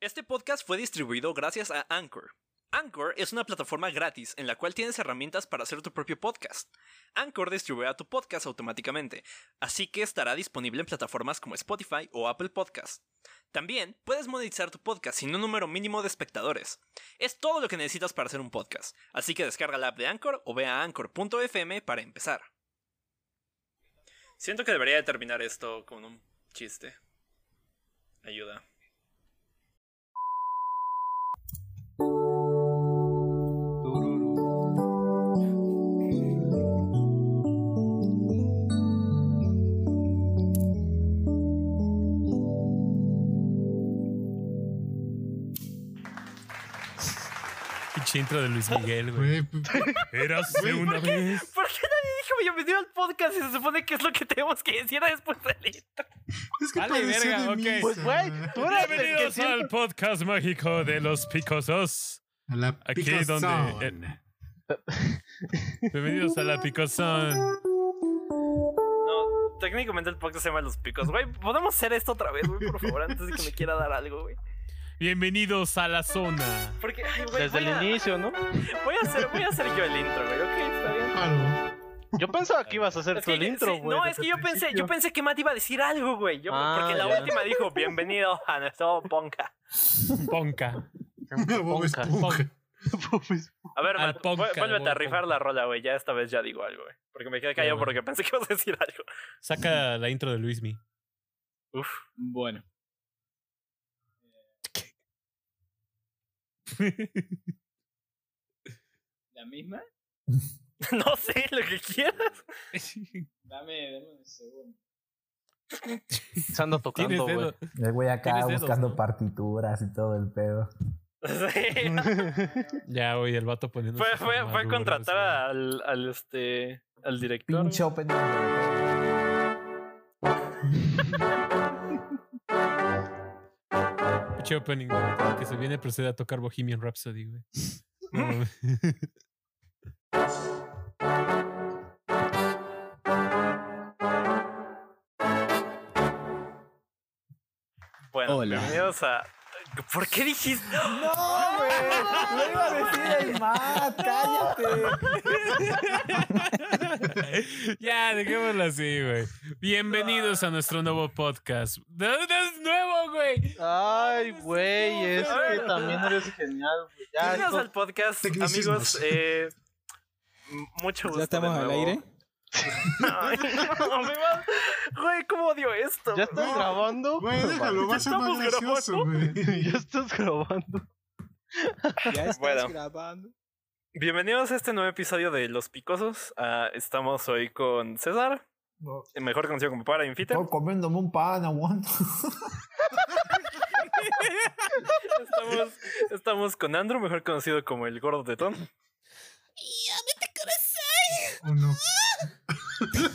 Este podcast fue distribuido gracias a Anchor. Anchor es una plataforma gratis en la cual tienes herramientas para hacer tu propio podcast. Anchor distribuirá tu podcast automáticamente, así que estará disponible en plataformas como Spotify o Apple Podcast. También puedes monetizar tu podcast sin un número mínimo de espectadores. Es todo lo que necesitas para hacer un podcast, así que descarga la app de Anchor o ve a anchor.fm para empezar. Siento que debería de terminar esto con un chiste. Ayuda. Pinche intro de Luis Miguel, güey. Güey, Érase una vez. ¿Por qué nadie dijo bienvenido al podcast y se supone que es lo que tenemos que decir después del intro? es que parecía verga, de misa, Pues, güey, tú eres el que Bienvenidos siempre- al podcast mágico de los picosos. A la Aquí picazón. donde- Bienvenidos a la picosón. No, técnicamente el podcast se llama Los Picos. Güey, ¿podemos hacer esto otra vez, güey, por favor, antes de que me quiera dar algo, güey? Bienvenidos a la zona. Porque, ay, güey, Desde el a- inicio, ¿no? Voy a hacer, voy a hacer yo el intro, güey, ok, está bien. Claro. Yo pensaba que ibas a hacer Es tú que, el intro, sí, güey. no, es que yo pensé, yo pensé que Matt iba a decir algo, güey. Yo, Ah, porque la ya. última dijo, bienvenido a nuestro ponca. Ponca. Ponca. Pues, A ver, Matt, ponca, vuélvete a rifar ponca. la rola, güey. Ya esta vez ya digo algo, güey. Porque me quedé callado bueno. porque pensé que ibas a decir algo. Saca la intro de Luismi. Uf. Bueno. ¿La misma? No sé, lo que quieras. Dame, dame un segundo. Se anda tocando, güey. El güey acá dedos, buscando partituras y todo el pedo. Sí. Ya, oye, el vato poniendo. Fue, fue, fue contratar güey. al, al, este, al director. Pinche opening. Pinche opening, güey, Que se viene procede a tocar Bohemian Rhapsody, güey. Mames. Bueno, Hola. bienvenidos a. ¿Por qué dijiste? No, güey. Lo iba a decir el Matt. Cállate. ya, dejémoslo así, güey. Bienvenidos a nuestro nuevo podcast. ¡No, es nuevo, güey! Ay, güey, es que también eres genial, güey. Bienvenidos al podcast, amigos. Eh, mucho gusto. ¿Ya estamos de al aire? Ay, no, me va- Güey, ¿cómo odio esto? ¿Ya estás No. grabando? Güey, déjalo, va a ser más estamos gracioso, güey. ya estás grabando. Ya estás Bueno. grabando. Bienvenidos a este nuevo episodio de Los Picosos. Ah, estamos hoy con César, mejor conocido como Para Infiter. Estoy comiéndome un pan, aguanto. Estamos, estamos con Andrew, mejor conocido como el Gordo de Ton. ¿O no?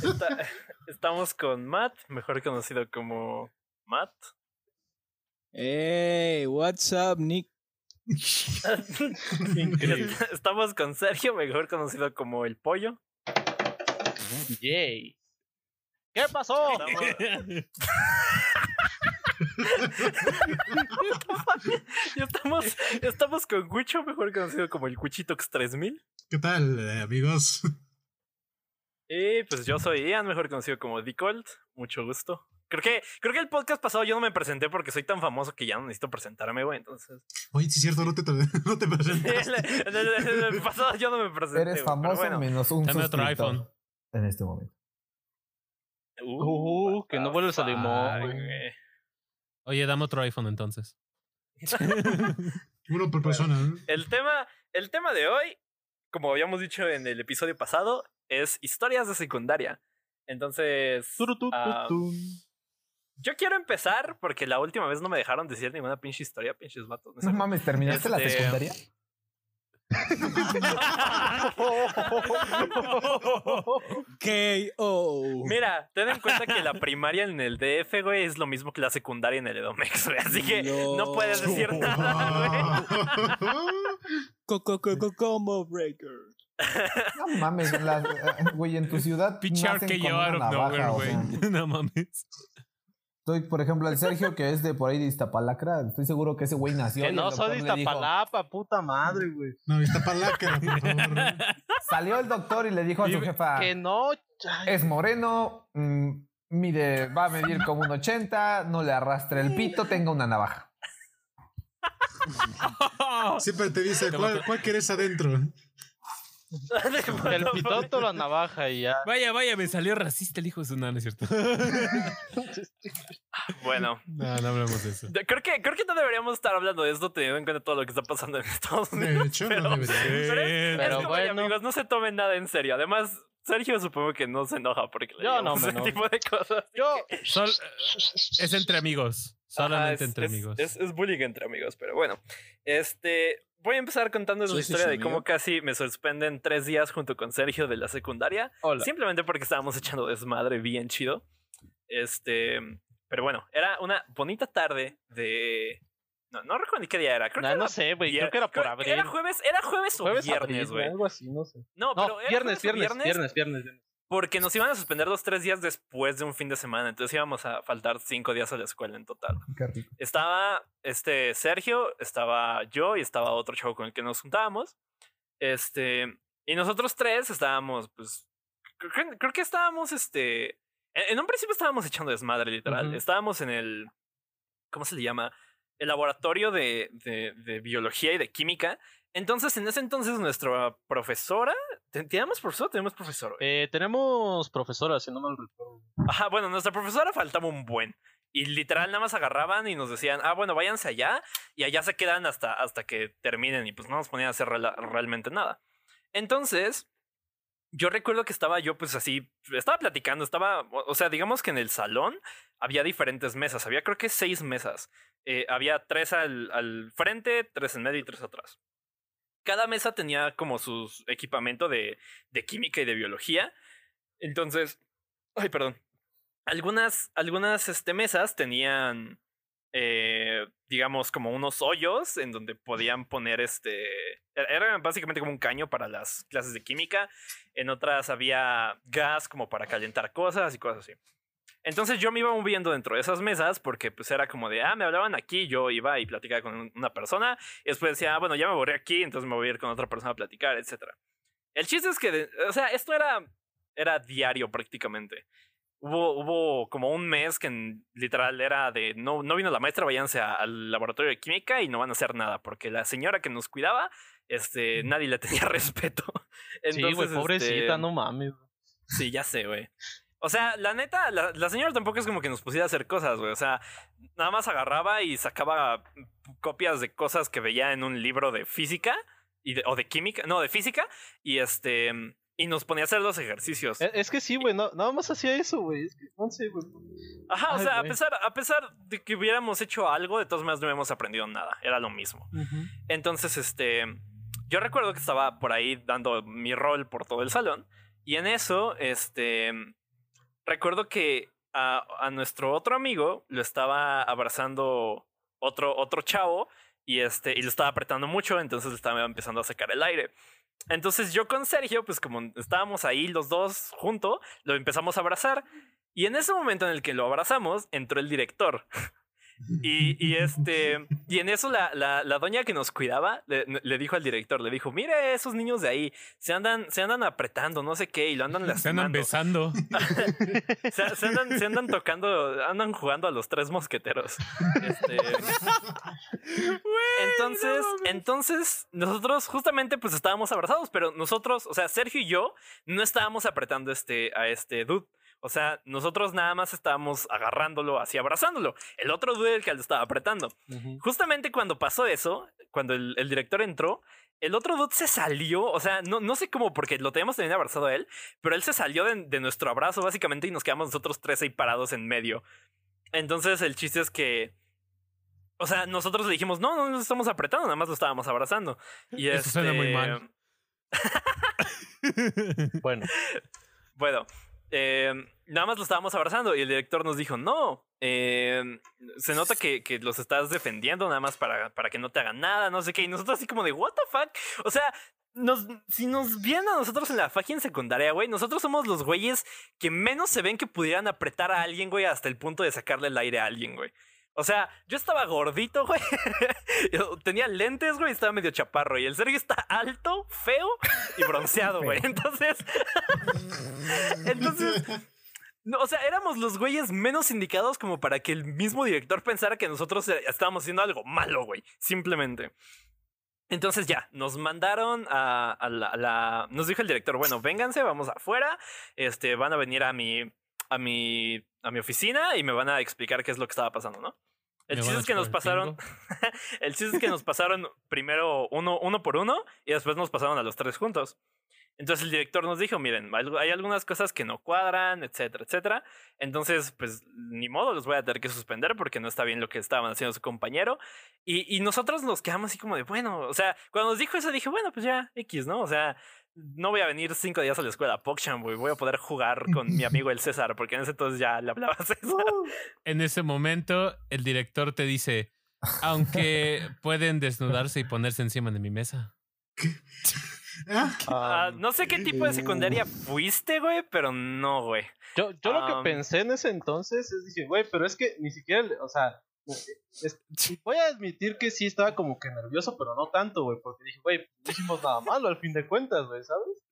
Está- estamos con Matt, mejor conocido como Matt. Hey, what's up, Nick? Increíble. Estamos con Sergio, mejor conocido como el Pollo. Yay. ¿Qué pasó? Estamos... y estamos, estamos con Wicho, mejor conocido como el Cuchitox 3000. ¿Qué tal, eh, amigos? Y pues yo soy Ian, mejor conocido como Decolt. Mucho gusto. Creo que, creo que el podcast pasado yo no me presenté porque soy tan famoso que ya no necesito presentarme, güey. Entonces, Oye, sí es cierto, no te, no te en presentaste. el, en el- en el pasado yo no me presenté. Eres famoso bueno. menos un Dame otro iPhone. En este momento. Uh, Uh, que no vuelves a limón. Oye, dame otro iPhone entonces. Uno por persona, ¿no? El tema, el tema de hoy, como habíamos dicho en el episodio pasado, es historias de secundaria. Entonces, ah, yo quiero empezar porque la última vez no me dejaron decir ninguna pinche historia, pinches vatos. No mames, ¿terminaste la Este- secundaria? K.O. Mira, ten en cuenta que la primaria en el DF, güey, es lo mismo que la secundaria en el Edomex, güey. Así que no, No. puedes decir nada, güey. Combo Breaker. No mames, güey, en tu ciudad. Nacen que yo una out of navaja, nowhere, o güey. sea. No mames. Estoy, por ejemplo, el Sergio, que es de por ahí de Iztapalacra. Estoy seguro que ese güey nació. Que no soy de dijo- Iztapalapa, puta madre, güey. No, está palácara, por favor. Salió el doctor y le dijo a su jefa: Que no. Es moreno, mm, mide, va a medir como un 80, no le arrastre el pito, tenga una navaja. Siempre te dice, ¿cuál, cuál querés adentro? El pitoto, la navaja y ya. Vaya, vaya, me salió racista el hijo de su nana, ¿es cierto? Bueno, No, no hablemos de eso. creo que, creo que no deberíamos estar hablando de esto teniendo en cuenta todo lo que está pasando en Estados Unidos. De hecho, pero- no debería. Pero, es, Pero es como, bueno. amigos, no se tomen nada en serio. Además, Sergio supongo que no se enoja porque le Yo no me ese enojo. tipo de cosas. Yo. Sol- es entre amigos. Solamente Ajá, es- entre es- amigos. Es, es bullying entre amigos, pero bueno. Este. Voy a empezar contándoles la ¿Sí, sí, historia de cómo casi me suspenden tres días junto con Sergio de la secundaria. Hola. Simplemente porque estábamos echando desmadre bien chido. Este. Pero bueno, era una bonita tarde de. No, no recuerdo ni qué día era. Creo No, que no era sé, güey. Creo que era por abril. Era jueves, era jueves o viernes, güey. Algo así, no sé. No, No, pero era viernes, viernes, viernes, viernes, viernes. Porque nos iban a suspender los tres días después de un fin de semana. Entonces íbamos a faltar cinco días a la escuela en total. Qué rico. Estaba este Sergio, estaba yo y estaba otro chavo con el que nos juntábamos. Este, y nosotros tres estábamos, pues, creo que, creo que estábamos, este, en, en un principio estábamos echando desmadre, literal. Ujú. Estábamos en el, ¿cómo se le llama? El laboratorio de, de, de biología y de química. Entonces, en ese entonces, nuestra profesora, ¿ten- ¿teníamos profesor? Tenemos profesor. güey? Eh, tenemos profesora, si no mal recuerdo. Ajá, bueno, nuestra profesora faltaba un buen. Y literal nada más agarraban y nos decían, ah, bueno, váyanse allá y allá se quedan hasta, hasta que terminen y pues no nos ponían a hacer realmente nada. Entonces, yo recuerdo que estaba yo pues así, estaba platicando, estaba, o o sea, digamos que en el salón había diferentes mesas, había creo que seis mesas. Eh, había tres al, al frente, tres en medio y tres atrás. Cada mesa tenía como su equipamiento de, de química y de biología. Entonces, ay, perdón. Algunas, algunas este, mesas tenían, eh, digamos, como unos hoyos en donde podían poner este. Era básicamente como un caño para las clases de química. En otras había gas como para calentar cosas y cosas así. Entonces yo me iba moviendo dentro de esas mesas porque pues era como de, ah, me hablaban aquí, yo iba y platicaba con una persona y después decía, ah, bueno, ya me borré aquí, entonces me voy a ir con otra persona a platicar, etc. El chiste es que, o sea, esto era, era diario prácticamente. Hubo, hubo como un mes que literal era de, no, no vino la maestra, váyanse a- al laboratorio de química y no van a hacer nada porque la señora que nos cuidaba, este, nadie le tenía respeto. sí, güey, Entonces, pobrecita, este, no mames. Sí, ya sé, güey. O sea, la neta, la, la señora tampoco es como que nos pusiera a hacer cosas, güey. O sea, nada más agarraba y sacaba copias de cosas que veía en un libro de física y de- o de química, no, de física, y este y nos ponía a hacer los ejercicios. Es, es que sí, güey, no, nada más hacía eso, güey. Es que no sé, güey. Ajá, o sea, a pesar, a pesar de que hubiéramos hecho algo, de todas maneras no habíamos aprendido nada. Era lo mismo. Entonces, este, yo recuerdo que estaba por ahí dando mi rol por todo el salón y en eso, este, recuerdo que a, nuestro otro amigo lo estaba abrazando otro, otro chavo y este, y lo estaba apretando mucho, entonces le estaba empezando a sacar el aire. Entonces yo con Sergio, pues como estábamos ahí los dos juntos, lo empezamos a abrazar y en ese momento en el que lo abrazamos, entró el director. Y, y este, y en eso la, la, la doña que nos cuidaba le, le dijo al director, le dijo, mire esos niños de ahí, se andan, se andan apretando, no sé qué, y lo andan Se andan lastimando. besando. Se, se andan, se andan tocando, andan jugando a los tres mosqueteros. Este, entonces, entonces, nosotros justamente pues estábamos abrazados, pero nosotros, o sea, Sergio y yo no estábamos apretando este, a este dude. O sea, nosotros nada más estábamos agarrándolo así, abrazándolo. El otro dude el que lo estaba apretando. Justamente cuando pasó eso, cuando el, el director entró, el otro dude se salió, o sea, no, no sé cómo, porque lo teníamos también abrazado a él, pero él se salió de, de nuestro abrazo básicamente y nos quedamos nosotros tres ahí parados en medio. Entonces el chiste es que, o sea, nosotros le dijimos, no, no nos estamos apretando, nada más lo estábamos abrazando. Y Eso suena muy este, mal. Bueno, Bueno, eh, nada más lo estábamos abrazando y el director nos dijo, no, eh, se nota que, que los estás defendiendo nada más para, para que no te hagan nada, no sé qué. Y nosotros así como de, what the fuck? O sea, nos, si nos vieran a nosotros en la en secundaria, güey, nosotros somos los güeyes que menos se ven que pudieran apretar a alguien, güey, hasta el punto de sacarle el aire a alguien, güey. O sea, yo estaba gordito, güey. Tenía lentes, güey, y estaba medio chaparro. Y el Sergio está alto, feo y bronceado, güey. Entonces. Entonces. No, o sea, éramos los güeyes menos indicados como para que el mismo director pensara que nosotros eh, estábamos haciendo algo malo, güey. Simplemente. Entonces ya, nos mandaron a, a la, a la- Nos dijo el director, bueno, vénganse, vamos afuera. Este, van a venir a mi. a mi. A mi oficina y me van a explicar qué es lo que estaba pasando, ¿no? El chiste es que nos pasaron. el chiste es que nos pasaron primero uno, uno por uno y después nos pasaron a los tres juntos. Entonces el director nos dijo, miren, hay hay algunas cosas que no cuadran, etcétera, etcétera. Entonces, pues ni modo, los voy a tener que suspender porque no está bien lo que estaban haciendo su compañero. Y, y nosotros nos quedamos así como de, bueno, o sea, cuando nos dijo eso dije, bueno, pues ya, X, ¿no? O sea, no voy a venir cinco días a la escuela a PogChamp, güey. Voy a poder jugar con mi amigo el César, porque en ese entonces ya le hablaba a César. En ese momento, el director te dice, aunque pueden desnudarse y ponerse encima de mi mesa. Um, no sé qué tipo de secundaria fuiste, güey, pero no, güey. Yo, yo lo que pensé en ese entonces es dije, güey, pero es que ni siquiera, o sea, voy a admitir que sí estaba como que nervioso, pero no tanto, güey, porque dije, güey, no hicimos nada malo al fin de cuentas, güey, ¿sabes?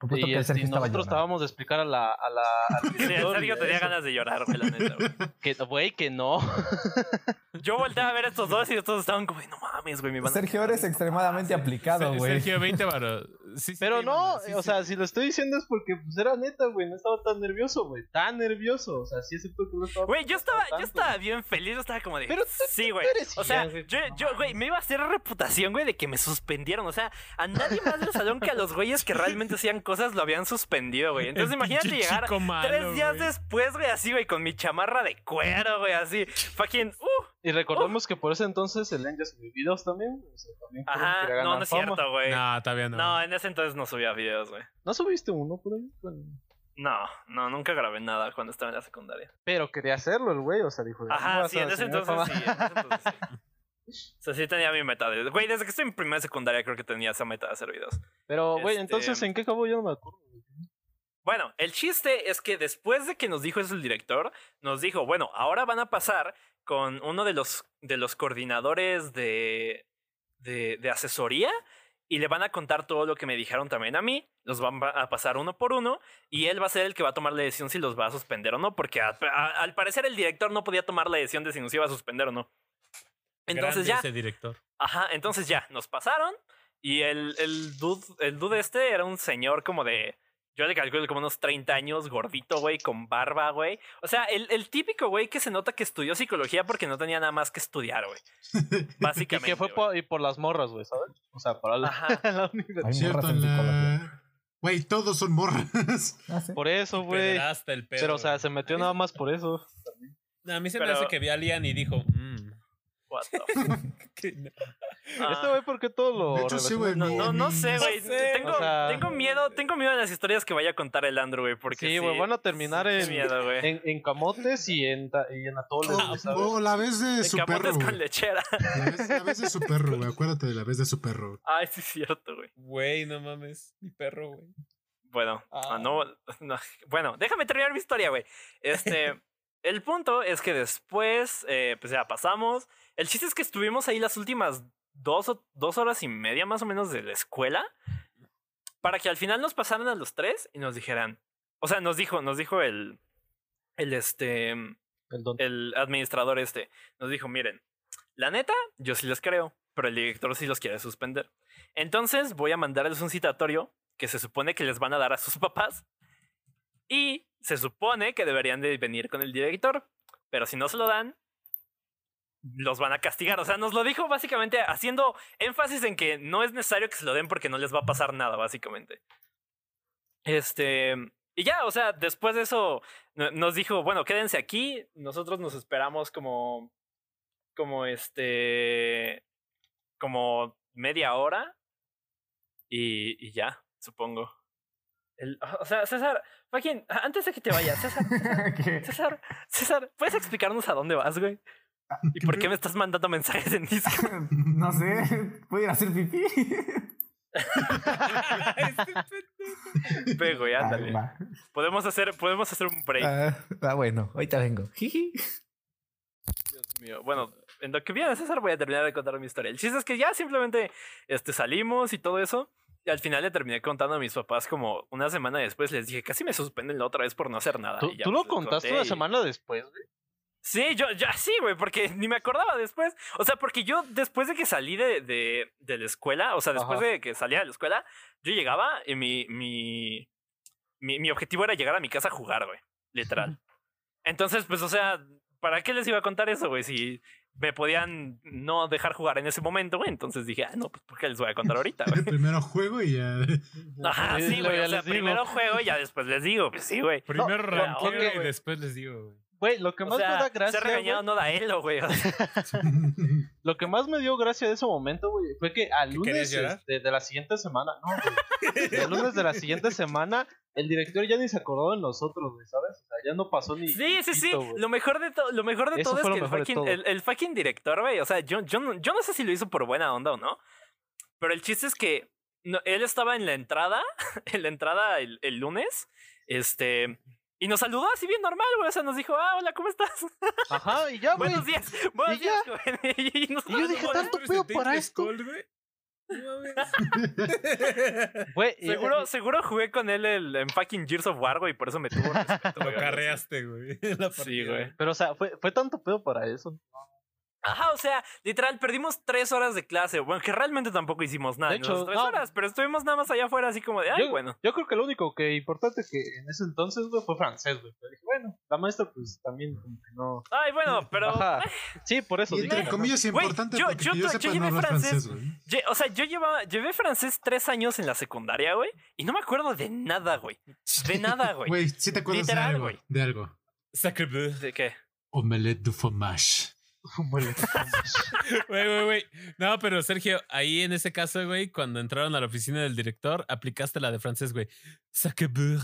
Apuesto Y que el este, Sergio estaba nosotros llorando. estábamos de explicar a la, a la, al Sí, a tenía eso, ganas de llorar, güey, la neta, güey. que, güey, que no. Yo volteaba a ver a estos dos y todos estaban como, no mames, güey, mi van a- Sergio eres extremadamente aplicado, Se- güey. Sergio, 20 varos. Sí, sí Pero no, o sí. sea, si lo estoy diciendo es porque pues era neta, güey, no estaba tan nervioso, güey, tan nervioso, o sea, sí acepto que no estaba Güey, yo estaba, yo estaba bien feliz, yo estaba como de. Pero tú- sí, güey. O sea, yo, yo, güey, me iba a hacer reputación, güey, de que me suspendieron. O sea, a nadie más del salón que a los güeyes que realmente hacían cosas lo habían suspendido, güey. Entonces El imagínate llegar malo, tres días güey. después, güey, así, güey, con mi chamarra de cuero, güey, así. Fucking, uh. Y recordemos que por ese entonces el ya subió videos también, o sea, también Ajá, no, no es fama. cierto, güey. No. No, todavía no. en ese entonces no subía videos, güey. ¿No subiste uno por ahí? Bueno, No, no, nunca grabé nada cuando estaba en la secundaria. Pero quería hacerlo el güey, o sea, dijo. "No Ajá, sí, en ese entonces sí, fama". en ese entonces sí. O sea, sí tenía mi meta. de- Güey, desde que estoy en primera secundaria creo que tenía esa meta de hacer videos. Pero, güey, Este- entonces, ¿en qué acabó? Yo no me acuerdo. Bueno, el chiste es que después de que nos dijo eso el director, nos dijo, bueno, ahora van a pasar con uno de los, de los coordinadores de, de, de asesoría y le van a contar todo lo que me dijeron también a mí. Los van a pasar uno por uno y él va a ser el que va a tomar la decisión si los va a suspender o no, porque a- a- al parecer el director no podía tomar la decisión de si nos iba a suspender o no. Entonces Grande ya, ese director. Ajá, entonces ya, nos pasaron. Y el, el, dude, el dude este era un señor como de. Yo le calculo como unos 30 años, gordito, güey, con barba, güey. O sea, el, el típico güey que se nota que estudió psicología porque no tenía nada más que estudiar, güey. Y Básicamente. que fue por, y por las morras, güey, ¿sabes? O sea, para la, Ajá. la universidad. Güey, todos son morras. Ah, sí. Por eso, güey. Pero, o sea, se metió nada más por eso. A mí se Pero- me hace que vi a Lian y dijo, mmm. What the fuck? que no. Ah, Este güey, ¿por qué todo lo De hecho, sí, no, no, no sé, güey. sé, tengo, o sea- tengo miedo, tengo miedo de las historias que vaya a contar el Andrew, güey. Porque Sí, güey, van a terminar sí, en- miedo. En, en camotes y en, y en atoles, la vez de En su perro. camotes con güey. lechera. La vez, la vez de su perro, güey. Acuérdate de la vez de su perro. Ay, sí, es cierto, güey. Güey, no mames. Mi perro, güey. Bueno, Ah. ah, no, no, bueno, déjame terminar mi historia, güey. Este, el punto es que después, eh, pues ya pasamos. El chiste es que estuvimos ahí las últimas dos, o- dos horas y media más o menos de la escuela para que al final nos pasaran a los tres y nos dijeran, o sea, nos dijo, nos dijo el, el este, El administrador este, nos dijo, miren, la neta, yo sí les creo, pero el director sí los quiere suspender. Entonces voy a mandarles un citatorio que se supone que les van a dar a sus papás y se supone que deberían de venir con el director, pero si no se lo dan, los van a castigar. O sea, nos lo dijo básicamente haciendo énfasis en que no es necesario que se lo den porque no les va a pasar nada, básicamente. Este... Y ya, o sea, después de eso no- nos dijo, bueno, quédense aquí, nosotros nos esperamos como, como este, como media hora y, y ya, supongo. El- o sea, César, Joaquín, antes de que te vayas, César. César, César, ¿puedes explicarnos a dónde vas, güey? ¿Y por qué me estás mandando mensajes en Discord? No sé. ¿Puedo ir a hacer pipí? Ve, güey, Ah, ándale. va. Podemos hacer, podemos hacer un break. Ah, ah, bueno, ahorita vengo. Jiji. Dios mío. Bueno, en lo que viene César voy a terminar de contar mi historia. El chiste es que ya simplemente este, salimos y todo eso. Y al final le terminé contando a mis papás como una semana después. Les dije, casi me suspenden la otra vez por no hacer nada. ¿Tú, Y ya, tú lo pues, les contaste una y- semana después, güey. Sí, yo, ya sí, güey, porque ni me acordaba después. O sea, porque yo después de que salí de, de, de la escuela, o sea, después Ajá. de que salía de la escuela, yo llegaba y mi, mi, mi, mi objetivo era llegar a mi casa a jugar, güey, literal. Entonces, pues, o sea, ¿para qué les iba a contar eso, güey? Si me podían no dejar jugar en ese momento, güey. Entonces dije, ah, no, pues, ¿por qué les voy a contar ahorita, güey? Primero juego y ya. Ajá, sí, güey. O sea, primero juego y ya después les digo, pues sí, güey. Primero No, ranqueo y después les digo, güey. Güey, lo que O más me da gracia. ser regañado no da elo, güey. O sea, Lo que más me dio gracia de ese momento, güey, fue que al ¿Que lunes este, de la siguiente semana, no, güey. El lunes de la siguiente semana, el director ya ni se acordó de nosotros, güey, ¿sabes? O sea, ya no pasó ni. Sí, sí, sí. Lo mejor de todo, lo mejor de Eso todo es que el fucking, todo. el, el fucking director, güey. O sea, yo, yo, no, yo no sé si lo hizo por buena onda o no. Pero el chiste es que no- él estaba en la entrada, en la entrada el, el lunes. Este. Y nos saludó así bien normal, güey. O sea, nos dijo, ah, hola, ¿cómo estás? Ajá, y ya, güey. Buenos días, buenos Y días, joven. Y, nos Y yo dije, tanto pedo para esto. Güey, y- Seguro, seguro jugué con él el, en fucking Gears of War, güey, y por eso me tuvo respeto. Lo güey. carreaste, güey. Sí, güey. Pero, o sea, fue, fue tanto pedo para eso. Ajá, o sea, literal, perdimos tres horas de clase. Bueno, que realmente tampoco hicimos nada De en hecho, esas tres no. horas, pero estuvimos nada más allá afuera, así como de, ay, yo, bueno. yo creo que lo único que importante que en ese entonces, güey, fue francés, güey. Pero dije, bueno, la maestra, pues también, como que no. Ay, bueno, pero. Ajá. Sí, por eso. Y entre comillas Güey, importante yo- porque yo que yo to- sepa yo no llevé francés. O sea, yo llevaba, llevé francés tres años en la secundaria, güey, y no me acuerdo de nada, güey. De nada, güey. Güey, sí te acuerdas Literal, de algo. güey. De algo. Sacre bleu. ¿De qué? Omelette du fromage. Güey, güey, güey. No, pero Sergio, ahí en ese caso, güey, cuando entraron a la oficina del director, aplicaste la de francés, güey. Sacre bleu.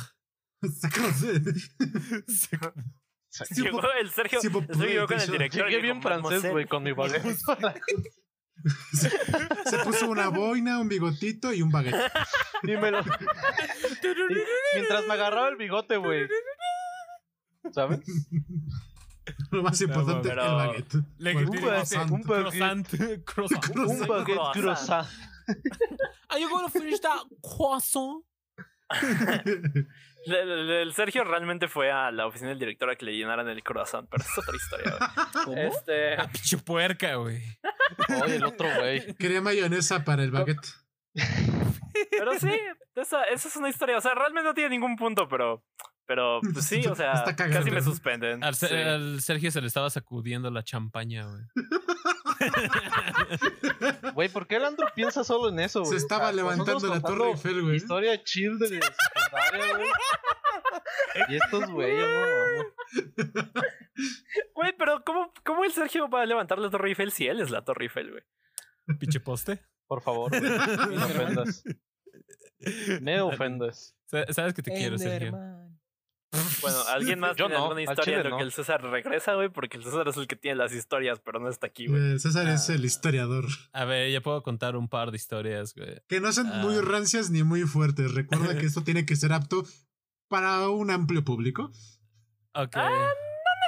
Llegó el Sergio, sí, el Sergio llegó con el director. Llegué bien francés, güey, con mi baguette. Se, puso una boina, un bigotito y un baguette. Dímelo. Mientras me agarraba el bigote, güey. ¿Sabes? Lo más importante, pero- el baguette. Le grité, croissant. un croissant. croissant. Un Un baguette croissant. croissant. Are you gonna finish that croissant? El, el- el Sergio realmente fue a la oficina del director a que le llenaran el corazón, pero es otra historia, güey. ¿Cómo? Este. Pinche puerca, güey. Oye, el otro, güey. Quería mayonesa para el baguette. Pero sí, esa, esa es una historia. O sea, realmente no tiene ningún punto, pero. Pero pues sí, o sea, casi me suspenden. Al, Se- Sí. al Sergio se le estaba sacudiendo la champaña, güey. Güey, ¿por qué el Andro piensa solo en eso, güey? Se estaba O sea, levantando la Torre Eiffel, güey. Historia chill de secundaria, güey. Y estos güeyes, no. Güey, pero ¿cómo, ¿cómo el Sergio va a levantar la Torre Eiffel si él es la Torre Eiffel, güey? Pinche poste. Por favor, güey, no me ofendas. Me ofendas. Sa- Sabes que te quiero, Sergio. Bueno, ¿alguien más Yo tiene no, alguna al historia en lo no. que el César regresa, güey? Porque el César es el que tiene las historias, pero no está aquí, güey. Eh, César es el historiador. A ver, ya puedo contar un par de historias, güey. Que no son Ah. muy rancias ni muy fuertes. Recuerda que esto tiene que ser apto para un amplio público. Ok. Ah,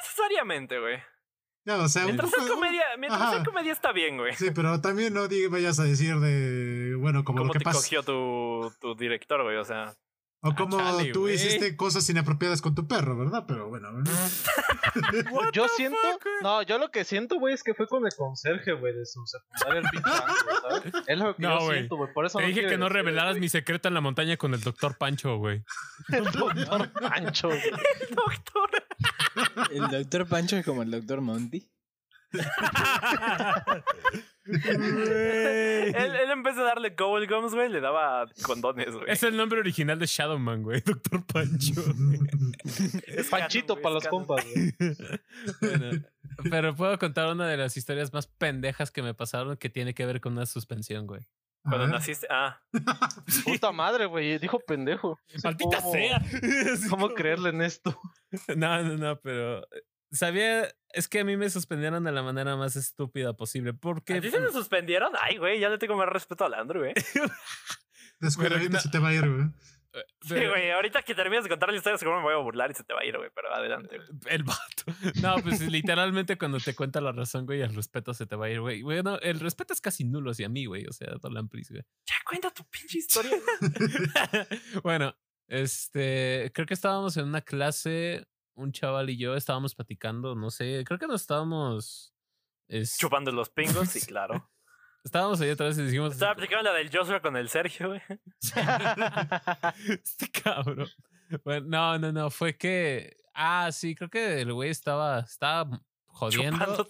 Necesariamente, güey. Ya, o sea, Mientras es comedia, mientras es comedia está bien, güey. Sí, pero también no vayas a decir de. Bueno, como ¿Cómo lo que te pasa. cogió tu, tu director, güey? O sea. O como chale, tú hiciste cosas inapropiadas con tu perro, ¿verdad? Pero bueno. Yo siento. No, yo lo que siento, güey, es que fue con el conserje, güey, de su secundaria, el pinche Andro, ¿sabes? Es lo que No, yo güey. siento, güey. Por eso Te dije que no decir, revelaras mi secreto en la montaña con el doctor Pancho, güey. el doctor Pancho, güey. Doctor. El doctor Pancho es como el doctor Monty. Él, él en vez de darle Gold Gums, güey, le daba condones, güey. Es el nombre original de Shadowman, güey. Doctor Pancho. Es Panchito para los compas, güey. Bueno, pero puedo contar una de las historias más pendejas que me pasaron que tiene que ver con una suspensión, güey. A Cuando ver. naciste. Ah, Puta madre, güey. Dijo pendejo. No sé ¡Maldita cómo- sea! ¿Cómo creerle en esto? No, no, no, pero sabía, es que a mí me suspendieron de la manera más estúpida posible. ¿a Porque ti se me suspendieron? Ay, güey, ya le tengo más respeto al Andrew, güey. Descuidadito no- se te va a ir, güey. Sí, güey, ahorita que termines de contar la historia seguro me voy a burlar y se te va a ir, güey, pero adelante. güey. El vato. No, pues literalmente cuando te cuenta la razón, güey, el respeto se te va a ir, güey. Bueno, el respeto es casi nulo hacia mí, güey. O sea, Dolan Pris, güey. Ya cuenta tu pinche historia. bueno, este, creo que estábamos en una clase, un chaval y yo estábamos platicando, no sé, creo que nos estábamos... es- Chupando los pingos, sí, claro. Estábamos ahí otra vez y dijimos... Estaba aplicando la del Joshua con el Sergio, güey. este cabrón. Bueno, no, no, no, fue que... Ah, sí, creo que el güey estaba, estaba jodiendo.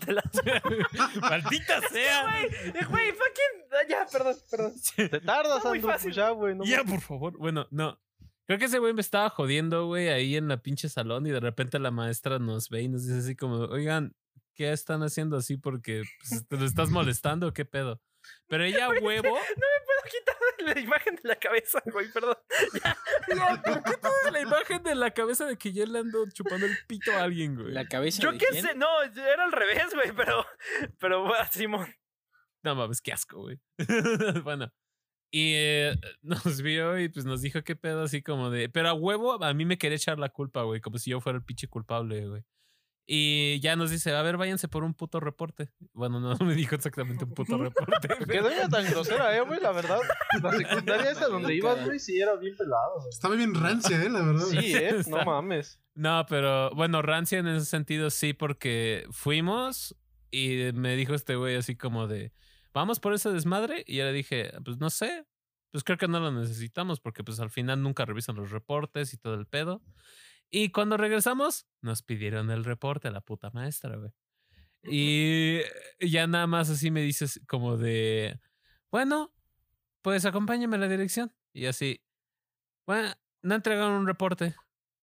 Maldita sea. Güey, eh, güey, fucking. Ya, perdón, perdón. Te tardas, Andrew, fácil. pues ya, güey. No Ya, por favor. Bueno, no. Creo que ese güey me estaba jodiendo, güey, ahí en la pinche salón y de repente la maestra nos ve y nos dice así como, oigan, ¿qué están haciendo así? Porque pues, te lo estás molestando, ¿qué pedo? Pero ella, huevo, Puedo quitar la imagen de la cabeza, güey, perdón. ya, ¿por qué la imagen de la cabeza de que yo le ando chupando el pito a alguien, güey? La cabeza Yo de qué quién? sé, no, era al revés, güey, pero. Pero, bueno, Simón. No mames, qué asco, güey. bueno. Y eh, nos vio y pues nos dijo qué pedo, así como de. Pero a huevo, a mí me quería echar la culpa, güey, como si yo fuera el pinche culpable, güey. Y ya nos dice, a ver, váyanse por un puto reporte. Bueno, no me dijo exactamente un puto reporte. No era tan grosera, eh, güey, la verdad. La secundaria esa donde ibas, güey, sí era bien pelado, güey. Estaba bien rancia, eh, la verdad. Sí, eh, no mames. No, pero bueno, rancia en ese sentido sí, porque fuimos y me dijo este güey así como de, vamos por ese desmadre. Y yo le dije, pues no sé, pues creo que no lo necesitamos porque pues al final nunca revisan los reportes y todo el pedo. Y cuando regresamos, nos pidieron el reporte a la puta maestra, güey. Y ya nada más así me dices como de, bueno, pues acompáñame a la dirección. Y así, bueno, no entregaron un reporte.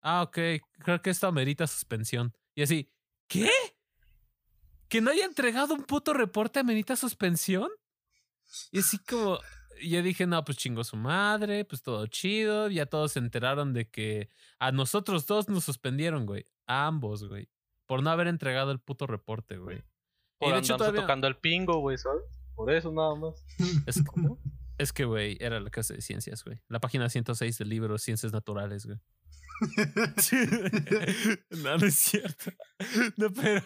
Ah, ok, creo que esto amerita suspensión. Y así, ¿qué? ¿Que no haya entregado un puto reporte amerita suspensión? Y así como, yo dije, no, pues chingó su madre, pues todo chido. Ya todos se enteraron de que a nosotros dos nos suspendieron, güey. A ambos, güey. Por no haber entregado el puto reporte, güey. Por Y de hecho todavía- tocando el pingo, güey, ¿sabes? Por eso nada más. Es, es que, güey, era la clase de ciencias, güey. La página 106 del libro Ciencias Naturales, güey. no, no es cierto. No, pero.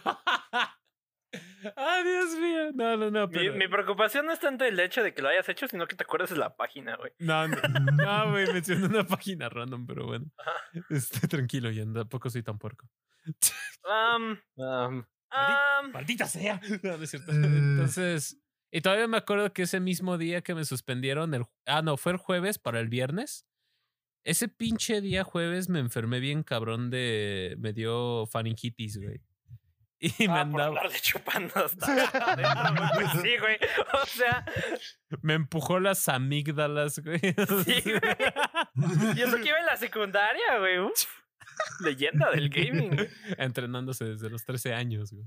¡Ah, Dios mío! No, no, no, Mi, pero. mi preocupación no es tanto el hecho de que lo hayas hecho, sino que te acuerdes de la página, güey. No, no, no, güey, mencioné una página random, pero bueno. Esté tranquilo, ya tampoco soy tan puerco. Um, um, ¡Maldita sea! No, no es cierto. Eh. Entonces. Y todavía me acuerdo que ese mismo día que me suspendieron, el, ah, no, fue el jueves para el viernes. Ese pinche día jueves me enfermé bien cabrón de. Me dio faringitis, güey. Y me ah, por andaba. hablar de chupando hasta adentro, güey, pues sí, güey. O sea, Me empujó las amígdalas, güey. Sí, güey. y eso que iba en la secundaria, güey. uf. Leyenda del gaming. güey. Entrenándose desde los 13 años, güey.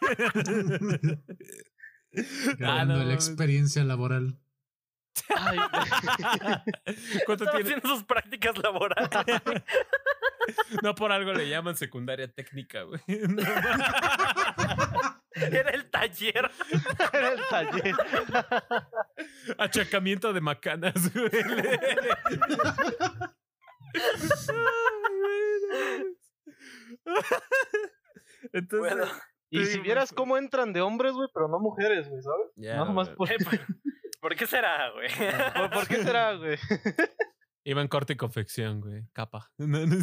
Ganando no la experiencia laboral. Ay, ¿Cuánto tiene? haciendo sus prácticas laborales. No por algo le llaman secundaria técnica, güey. No, Era el taller. era el taller. Achacamiento de macanas, güey. Entonces, Bueno, Y si vieras cómo entran de hombres, güey, pero no mujeres, güey, ¿sabes? Ya, Nada más güey. por... ¿por, qué será, güey? ¿Por, por qué será, güey? Iba en corte y confección, güey. Capa. No, no.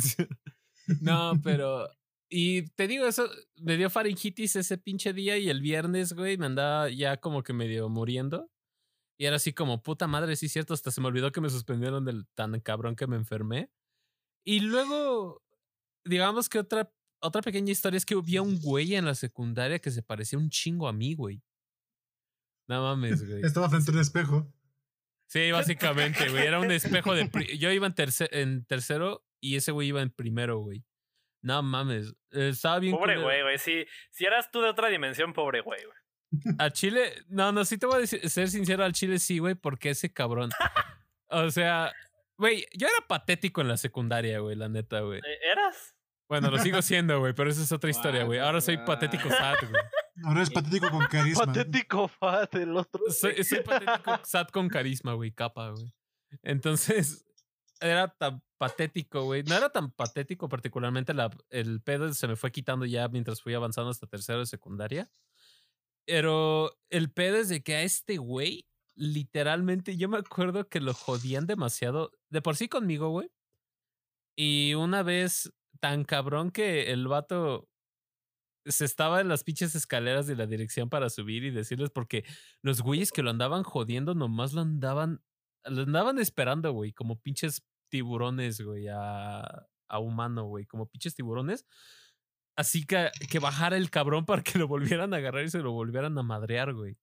No, pero. Y te digo, eso me dio faringitis ese pinche día y el viernes, güey, me andaba ya como que medio muriendo. Y era así como, puta madre, sí cierto, hasta se me olvidó que me suspendieron del tan cabrón que me enfermé. Y luego, digamos que otra, otra pequeña historia es que había un güey en la secundaria que se parecía un chingo a mí, güey. No mames, güey. Estaba frente a un espejo. Sí, básicamente, güey. Era un espejo de. pri- Yo iba en, terce- en tercero y ese güey iba en primero, güey. No mames. Estaba bien. Pobre culero. güey, güey. Si, si eras tú de otra dimensión, pobre güey, güey. A Chile. No, no, sí te voy a decir- ser sincero. Al Chile sí, güey, porque ese cabrón. o sea, güey, yo era patético en la secundaria, güey, la neta, güey. Eh, ¿Eras? Bueno, lo sigo siendo, güey, pero esa es otra historia, güey. Ahora soy Guau. patético sad, güey. Ahora es patético con carisma. Patético, fat, el otro. Soy, soy patético sad con carisma, güey, capa, güey. Entonces, era tan patético, güey. No era tan patético, particularmente la, el pedo se me fue quitando ya mientras fui avanzando hasta tercero de secundaria. Pero el pedo es de que a este güey, literalmente, yo me acuerdo que lo jodían demasiado. De por sí conmigo, güey. Y una vez tan cabrón que el vato se estaba en las pinches escaleras de la dirección para subir y decirles porque los güeyes que lo andaban jodiendo nomás lo andaban lo andaban esperando, güey, como pinches tiburones, güey, a, a humano, güey, como pinches tiburones. Así que que bajara el cabrón para que lo volvieran a agarrar y se lo volvieran a madrear, güey.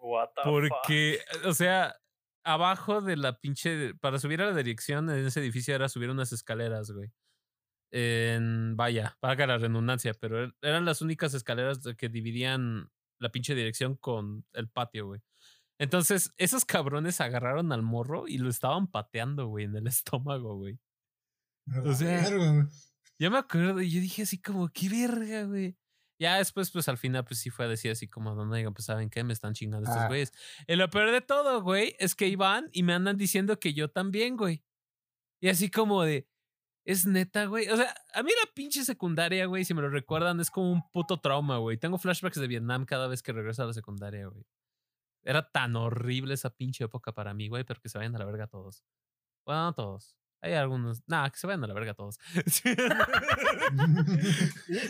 What the fuck? Porque, o sea, abajo de la pinche. Para subir a la dirección en ese edificio era subir unas escaleras, güey. En. Vaya, paga la redundancia, pero er- eran las únicas escaleras que dividían la pinche dirección con el patio, güey. Entonces, esos cabrones agarraron al morro y lo estaban pateando, güey, en el estómago, güey. O sea, Verga. Yo me acuerdo y yo dije así como, qué verga, güey. Ya después, pues al final, pues sí fue a decir así como, no, no, digan, pues saben qué, me están chingando estos Ah. güeyes. Y lo peor de todo, güey, es que iban y me andan diciendo que yo también, güey. Y así como de, es neta, güey. O sea, a mí la pinche secundaria, güey, si me lo recuerdan, es como un puto trauma, güey. Tengo flashbacks de Vietnam cada vez que regreso a la secundaria, güey. Era tan horrible esa pinche época para mí, güey, pero que se vayan a la verga todos. Bueno, no todos. Hay algunos. Nada, que se vayan a la verga todos.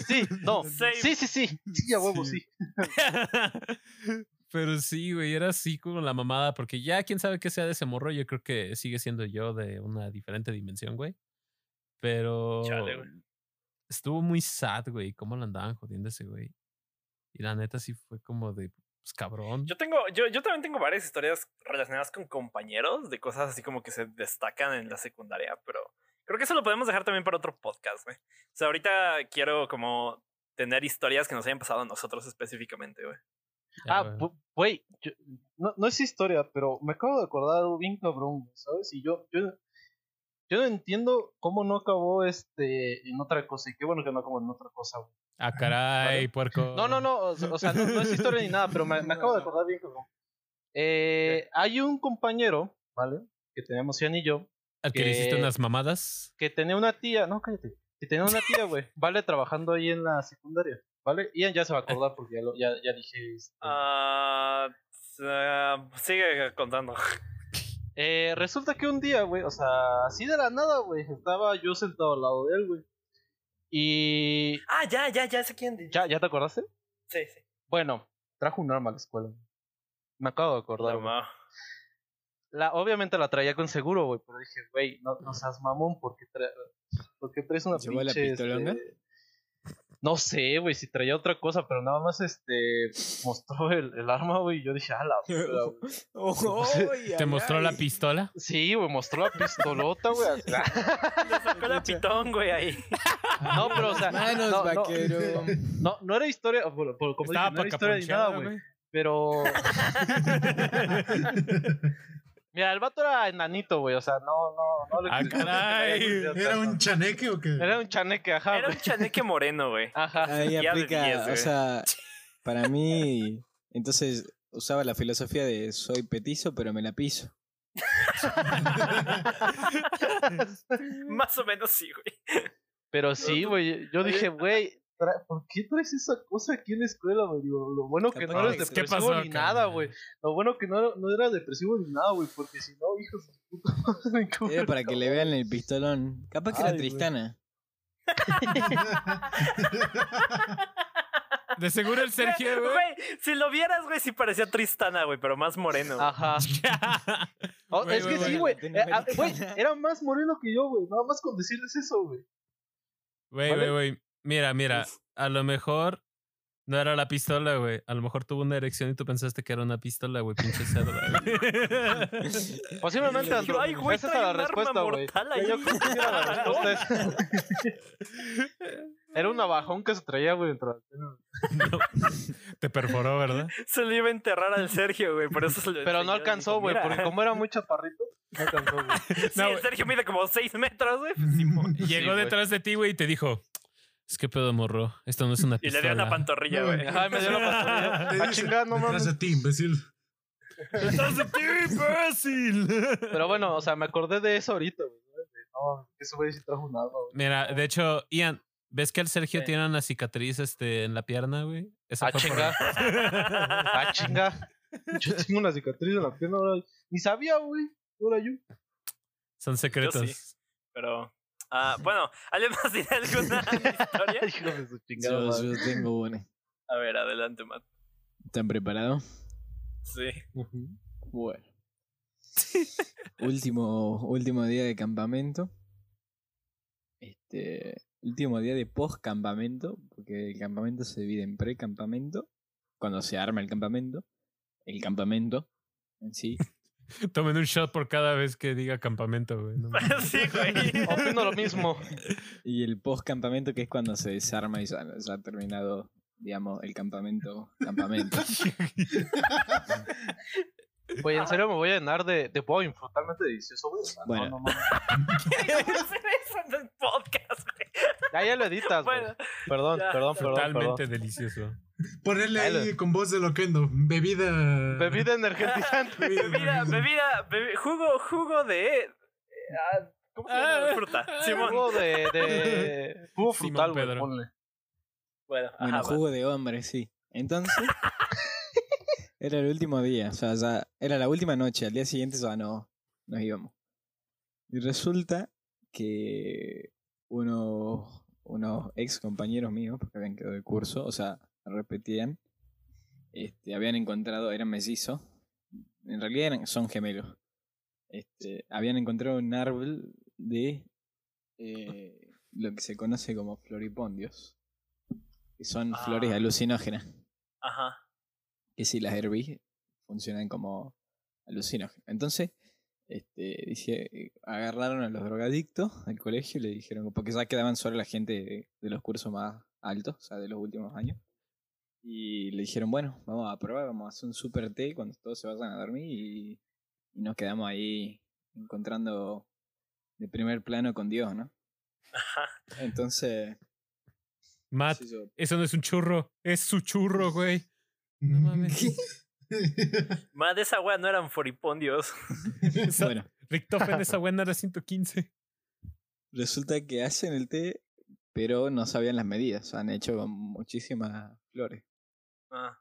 Sí, no. Sí, sí, sí. Sí, a huevo, sí. Pero sí, güey, era así como la mamada, porque ya quién sabe qué sea de ese morro, yo creo que sigue siendo yo de una diferente dimensión, güey. Pero Chale, güey. estuvo muy sad, güey, cómo lo andaban jodiendo ese güey. Y la neta sí fue como de, pues cabrón. Yo tengo, yo, yo también tengo varias historias relacionadas con compañeros de cosas así como que se destacan en la secundaria, pero creo que eso lo podemos dejar también para otro podcast, güey. O sea, ahorita quiero como tener historias que nos hayan pasado a nosotros específicamente, güey. Ah, güey. no, no es historia, pero me acabo de acordar algo bien cabrón, ¿sabes? Y yo, yo, yo no entiendo cómo no acabó este en otra cosa. Y qué bueno que no acabó en otra cosa, güey. Ah, caray, puerco. No, no, no, o sea, o sea, no, no es historia ni nada, pero me, me acabo de acordar bien cabrón. Eh, hay un compañero, ¿vale? Que tenemos Ian y yo, Al que le hiciste unas mamadas. que tenía una tía, no, cállate, que tenía una tía, güey, ¿vale? Trabajando ahí en la secundaria, ¿vale? Ian ya se va a acordar porque ya, lo, ya, ya dije. este, ah, sigue contando. Eh, resulta que un día, güey, o sea, así de la nada, güey, estaba yo sentado al lado de él, güey. Y... Ah, ya, ya, ya sé quién. ¿Ya, ¿Ya te acordaste? Sí, sí. Bueno, trajo un arma a la escuela. Me acabo de acordar. No. La, obviamente la traía con seguro, güey, pero dije, güey, no, no seas mamón, porque, tra porque traes una ¿Llevó la pinche, pistolonga? este, No sé, güey, si traía otra cosa, pero nada más, este, mostró el, el arma, güey, y yo dije, ah, la güey". Oh, ¿Te mostró la pistola? Sí, güey, mostró la pistolota, güey. Le sacó la pitón, güey, ahí. No, pero, o sea, Manos, no, no, vaquero. no, no era historia, por- como dije, Estaba no era historia ni nada, güey. Pero. Mira, el vato era enanito, güey. O sea, no, no, no le Ah, caray. ¿Era un chaneque o qué? Era un chaneque, ajá. Era un chaneque moreno, güey. Ajá. Ahí aplica, 10, o sea, para mí, entonces usaba la filosofía de soy petizo, pero me la piso. Más o menos sí, güey. Pero sí, güey. Yo dije, güey, ¿por qué traes esa cosa aquí en la escuela, güey? Digo, lo bueno que no ¿qué depresivo pasó, ni nada, güey. Lo bueno que no, no era depresivo ni nada, güey. Porque si no, hijos de puta madre, ¿cómo Era para que le vean el pistolón. Capaz que Ay, era. Tristana. De seguro el Sergio, güey. Si lo vieras, güey, sí parecía Tristana, güey, pero más moreno. Ajá. Oh, es que sí, güey, güey. Eh, ah, Güey, era más moreno que yo, güey. Nada más con decirles eso, güey. Güey, ¿Vale? güey, güey. Mira, mira. A lo mejor no era la pistola, güey. A lo mejor tuvo una erección y tú pensaste que era una pistola, güey. Pinche cerda, güey. Posiblemente, Andrew. Ay, güey, esa la respuesta, güey. Yo- creo que era la respuesta. Era un navajón que se traía, güey, dentro. No. Te perforó, ¿verdad? Se le iba a enterrar al Sergio, güey, por eso se lo Pero no alcanzó, güey, porque como era muy chaparrito, no alcanzó, güey. Sí, No. Sergio mide como 6 metros, güey. pues. Llegó detrás de ti, güey, y te dijo: Es que pedo, morro. Esto no es una Y le pistola. dio una pantorrilla, No, güey. Ajá, me dio la Te pastorilla. Ah, dice, chingada, no detrás mames. de ti, imbécil. ¡Estás de ti, imbécil! Pero bueno, o sea, me acordé de eso ahorita, güey. ¿no? Eso güey sí trajo un arma, güey. Mira, de hecho, Ian, ¿ves que el Sergio Sí. tiene una cicatriz este, en la pierna, güey? Esa Ah, chinga. Ah, chinga. Yo tengo una cicatriz en la pierna ahora. Ni sabía, güey. Ahora yo. Son secretos. Pero. Ah, bueno, ¿alguien más tiene alguna historia? Yo, yo tengo una. A ver, adelante, Matt. ¿Están preparados? Sí. Bueno. último, último día de campamento. Este. Último día de post-campamento. Porque el campamento se divide en pre-campamento. Cuando se arma el campamento. El campamento en sí. Tomen un shot por cada vez que diga campamento, güey. no sí, güey. Opino lo mismo. Y el post-campamento, que es cuando se desarma y ya, ya ha terminado, digamos, el campamento. Campamento. Güey, en serio me voy a llenar de, de point totalmente delicioso, güey. Bueno. No, no, mames. hacer eso en el podcast, güey. Ya, ya lo editas, güey. Bueno, Perdón, ya, perdón, perdón, Totalmente perdón. delicioso. Ponerle Ahí ahí con voz de loquendo. Bebida. Bebida energetizante. bebida, bebida, bebi- jugo, jugo de. eh, ah, ¿Cómo se llama? Ah. Fruta. Simón. Jugo de, de... Jugo Simón frutal, güey, Pedro. ponle. Bueno, Bueno, ajá, va. jugo de hombre, sí. Entonces, era el último día, o sea, ya era la última noche, al día siguiente ya no nos íbamos. Y resulta que unos, unos ex compañeros míos, porque habían quedado de curso, o sea, repetían, este, habían encontrado, eran mellizos, en realidad eran, son gemelos. Este, habían encontrado un árbol de eh, lo que se conoce como floripondios que son Ah. flores alucinógenas, Ajá. Que si las hervís funcionan como alucinógenas. Entonces, este, dice, eh, agarraron a los drogadictos del colegio y le dijeron, porque ya quedaban solo la gente de, de los cursos más altos, o sea, de los últimos años. Y le dijeron, bueno, vamos a probar, vamos a hacer un super té cuando todos se vayan a dormir y, y nos quedamos ahí encontrando de primer plano con Dios, ¿no? Entonces, Matt, eso no es un churro, es su churro, güey. No mames. Más de esa wea no eran foripondios. Esa- bueno, Richtofen, esa buena era 115. Resulta que hacen el té, pero no sabían las medidas. Han hecho muchísimas flores. Ah.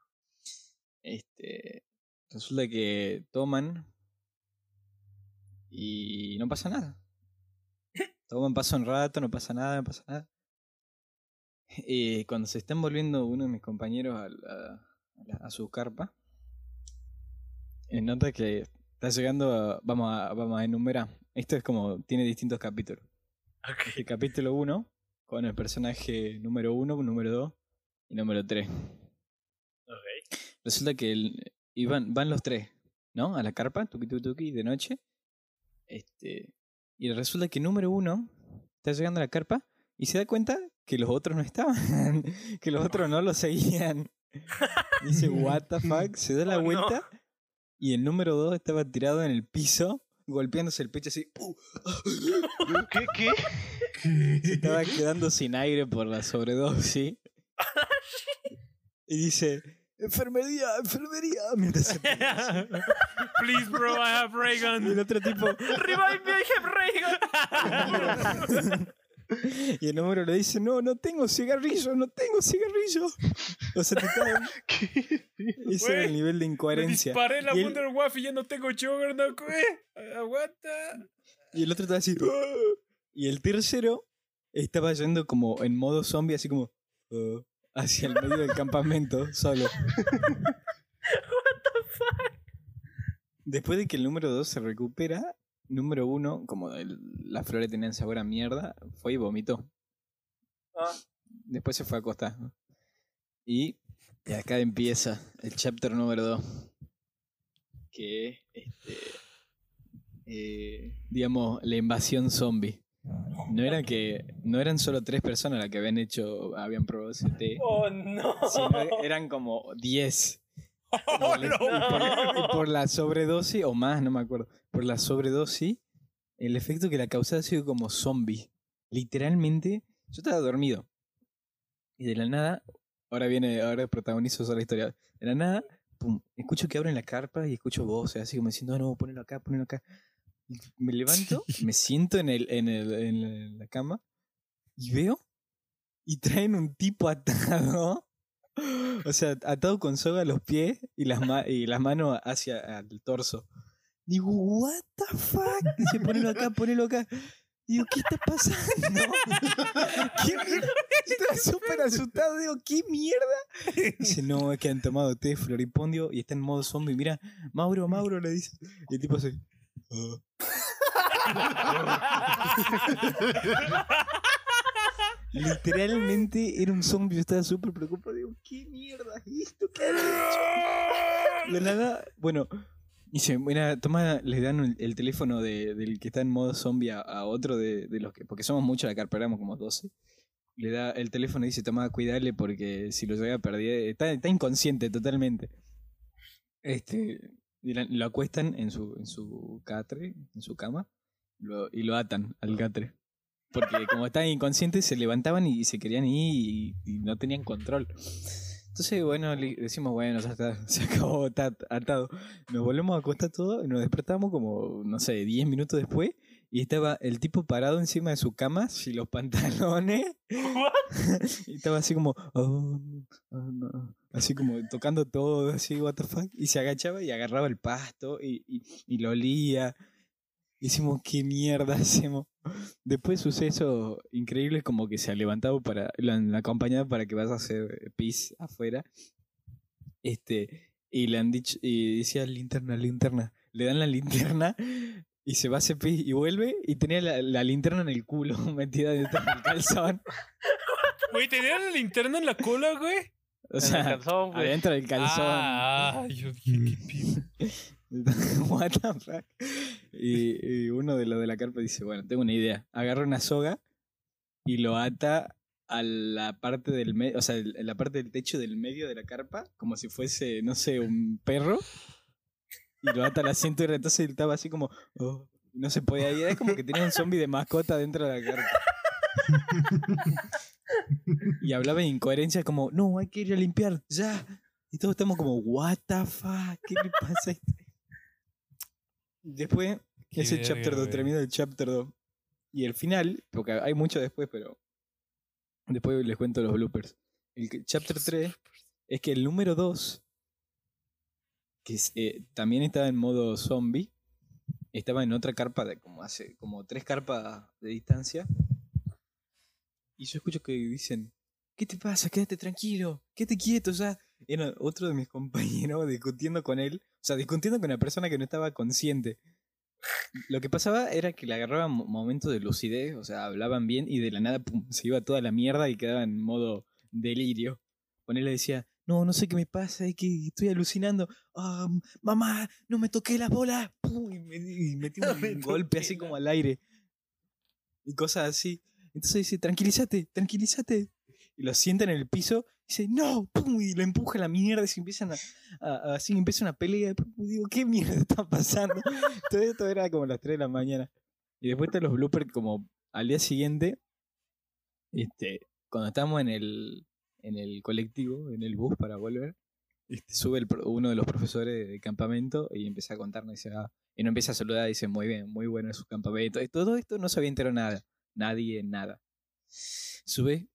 Este, resulta que toman y no pasa nada. Toman, pasa un rato, no pasa nada, no pasa nada. Y cuando se está envolviendo uno de mis compañeros a, la- a su carpa, eh, nota que está llegando a, vamos a, vamos a enumerar. Esto es como, tiene distintos capítulos. Ok. El capítulo 1 con el personaje número 1, número 2 y número 3. Ok. Resulta que el- iban, van los tres, ¿no? A la carpa, tuki tuki tuki, de noche. Este, y resulta que número 1 está llegando a la carpa y se da cuenta que los otros no estaban, que los otros no lo seguían. Dice, what the fuck, se da la Oh, no. vuelta y el número 2 estaba tirado en el piso, golpeándose el pecho así. ¡pum! ¿Qué? ¿Qué? Se estaba quedando sin aire por la sobredosis. Y dice, enfermería, enfermería. Mientras se. Please, bro, I have ray Y el otro tipo, Revive me, I have Reagan. y el número le dice, no, no tengo cigarrillo, no tengo cigarrillo. O sea, te estaba- ese era el nivel de Me incoherencia. disparé la Y él- Wonder Waff y ya no tengo Juggernaut, güey. Aguanta. Y el otro estaba así. Y el tercero estaba yendo como en modo zombie, así como "Ah", hacia el medio del campamento, solo. Después de que el número 2 se recupera, número 1, como el- las flores tenían sabor a mierda, fue y vomitó. Ah. Después se fue a acostar. Y, y acá empieza el chapter número 2. Que es, este, eh, digamos, la invasión zombie. No era que no eran solo tres personas las que habían hecho, habían probado ese té, Oh no. sino eran como 10. Oh, no. por, por la sobredosis, o más, no me acuerdo, por la sobredosis, el efecto que la causaba ha sido como zombie. Literalmente, yo estaba dormido. Y de la nada, ahora viene, ahora protagonizo esa la historia. De la nada, pum, escucho que abren la carpa y escucho voces, así como diciendo, "Ah, no, ponelo acá, ponelo acá. Y me levanto, me siento en, el, en, el, en la cama y veo y traen un tipo atado. O sea, atado con soga a los pies y las, ma- y las manos hacia el torso. Digo, what the fuck? Dice, ponelo acá, ponelo acá. Digo, ¿qué está pasando? ¿Qué? Estaba súper asustado. Digo, ¿qué mierda? Dice, no, es que han tomado té floripondio y está en modo zombie. Mira, Mauro, Mauro, le dice. Y el tipo se... Literalmente era un zombie. Estaba súper preocupado. Digo, ¿qué mierda es esto? ¿Qué? De nada, bueno, dice, mira, toma, le dan el, el teléfono de- del que está en modo zombie a, otro de, de los que, porque somos muchos la carpa, como 12. Le da el teléfono y dice, toma, cuidarle porque si lo llega a perder, está, inconsciente totalmente. Este, lo acuestan en su, en su catre, en su cama, y lo atan al catre. Porque como estaban inconscientes, se levantaban y se querían ir y, y no tenían control. Entonces, bueno, le decimos, bueno, ya está, se acabó, está atado. Nos volvemos a acostar todo y nos despertamos como, no sé, 10 minutos después. Y estaba el tipo parado encima de su cama, sin los pantalones. y estaba así como, "Oh, oh, no", así como tocando todo, así, what the fuck. Y se agachaba y agarraba el pasto y, y, y lo olía. Y decimos, ¿qué mierda hacemos? Después sucesos increíbles como que se ha levantado para, la han acompañado para que vaya a hacer pis afuera. Este, y le han dicho, y decía linterna, linterna. Le dan la linterna y se va a hacer pis y vuelve y tenía la, la linterna en el culo metida dentro del calzón. Güey, ¿tenía la linterna en la cola, güey? O En el sea, calzón, güey. adentro del calzón. Ah, yo dije, ¿qué pido? What the fuck? Y, y uno de los de la carpa dice, bueno, tengo una idea. Agarra una soga y lo ata a la parte del medio, o sea, la parte del techo del medio de la carpa, como si fuese, no sé, un perro. Y lo ata a la cintura, entonces él estaba así como, "Oh", y no se podía ir. Es como que tenía un zombie de mascota dentro de la carpa. Y hablaba de incoherencias como, no, hay que ir a limpiar, ya. Y todos estamos como, what the fuck, ¿qué le pasa a este? Después, Qué ese verga, chapter 2, güey. termina el chapter 2. Y el final, porque hay mucho después, pero después les cuento los bloopers. El chapter 3 es que el número 2, que es, eh, también estaba en modo zombie, estaba en otra carpa de como hace como tres carpas de distancia. Y yo escucho que dicen, ¿qué te pasa? Quédate tranquilo, quédate quieto, ya. Era otro de mis compañeros discutiendo con él, o sea, discutiendo con una persona que no estaba consciente. Lo que pasaba era que le agarraban mo- momentos de lucidez, o sea, hablaban bien y de la nada pum, se iba toda la mierda y quedaba en modo delirio. Con él le decía, no, no sé qué me pasa, es que estoy alucinando. Ah, mamá, no me toqué la bola. Pum, y, me, y metí No un me golpe así como al aire. Y cosas así. Entonces dice, tranquilízate, tranquilízate. Y lo sienta en el piso. Dice, no, pum, y lo empuja a la mierda. Y se empiezan así empieza una pelea. Y digo, ¿qué mierda está pasando? Todo esto era como las 3 de la mañana. Y después están los bloopers como al día siguiente. Este, cuando estamos en el, en el colectivo, en el bus para volver, este, sube uno de los profesores de campamento y empieza a contarnos. Ah, y no empieza a saludar y dice, muy bien, muy bueno es su campamento. Y todo esto no se había enterado nada. Nadie, nada. Sube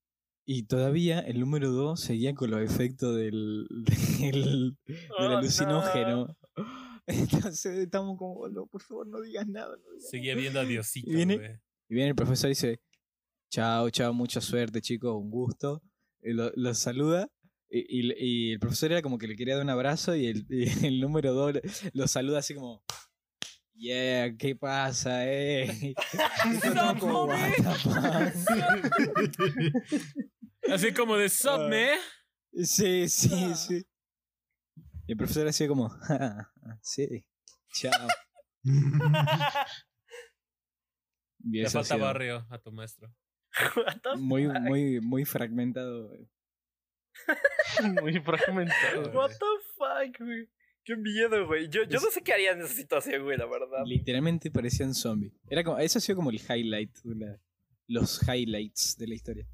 y todavía el número 2 seguía con los efectos del, del, del Oh, alucinógeno. Entonces estamos como, no, por favor, no digas nada. no digas Seguía viendo a Diosito, Y viene- güey. y viene el profesor y dice, chao, chao, mucha suerte chicos, un gusto. Y lo, lo saluda. Y, y- y el profesor era como que le quería dar un abrazo y el, y el número 2 lo saluda así como, yeah, ¿qué pasa, eh? Como, Así como de sub, Ah. me. Sí, sí, sí. Y el profesor hacía como, "Ah, sí, chao. Le falta barrio a tu maestro. Muy, muy, muy fragmentado. Muy fragmentado. What the fuck, güey. Qué miedo, güey. Yo, yo no sé qué haría en esa situación, güey, la verdad. Literalmente parecían zombies. Era como, eso ha sido como el highlight, la- los highlights de la historia.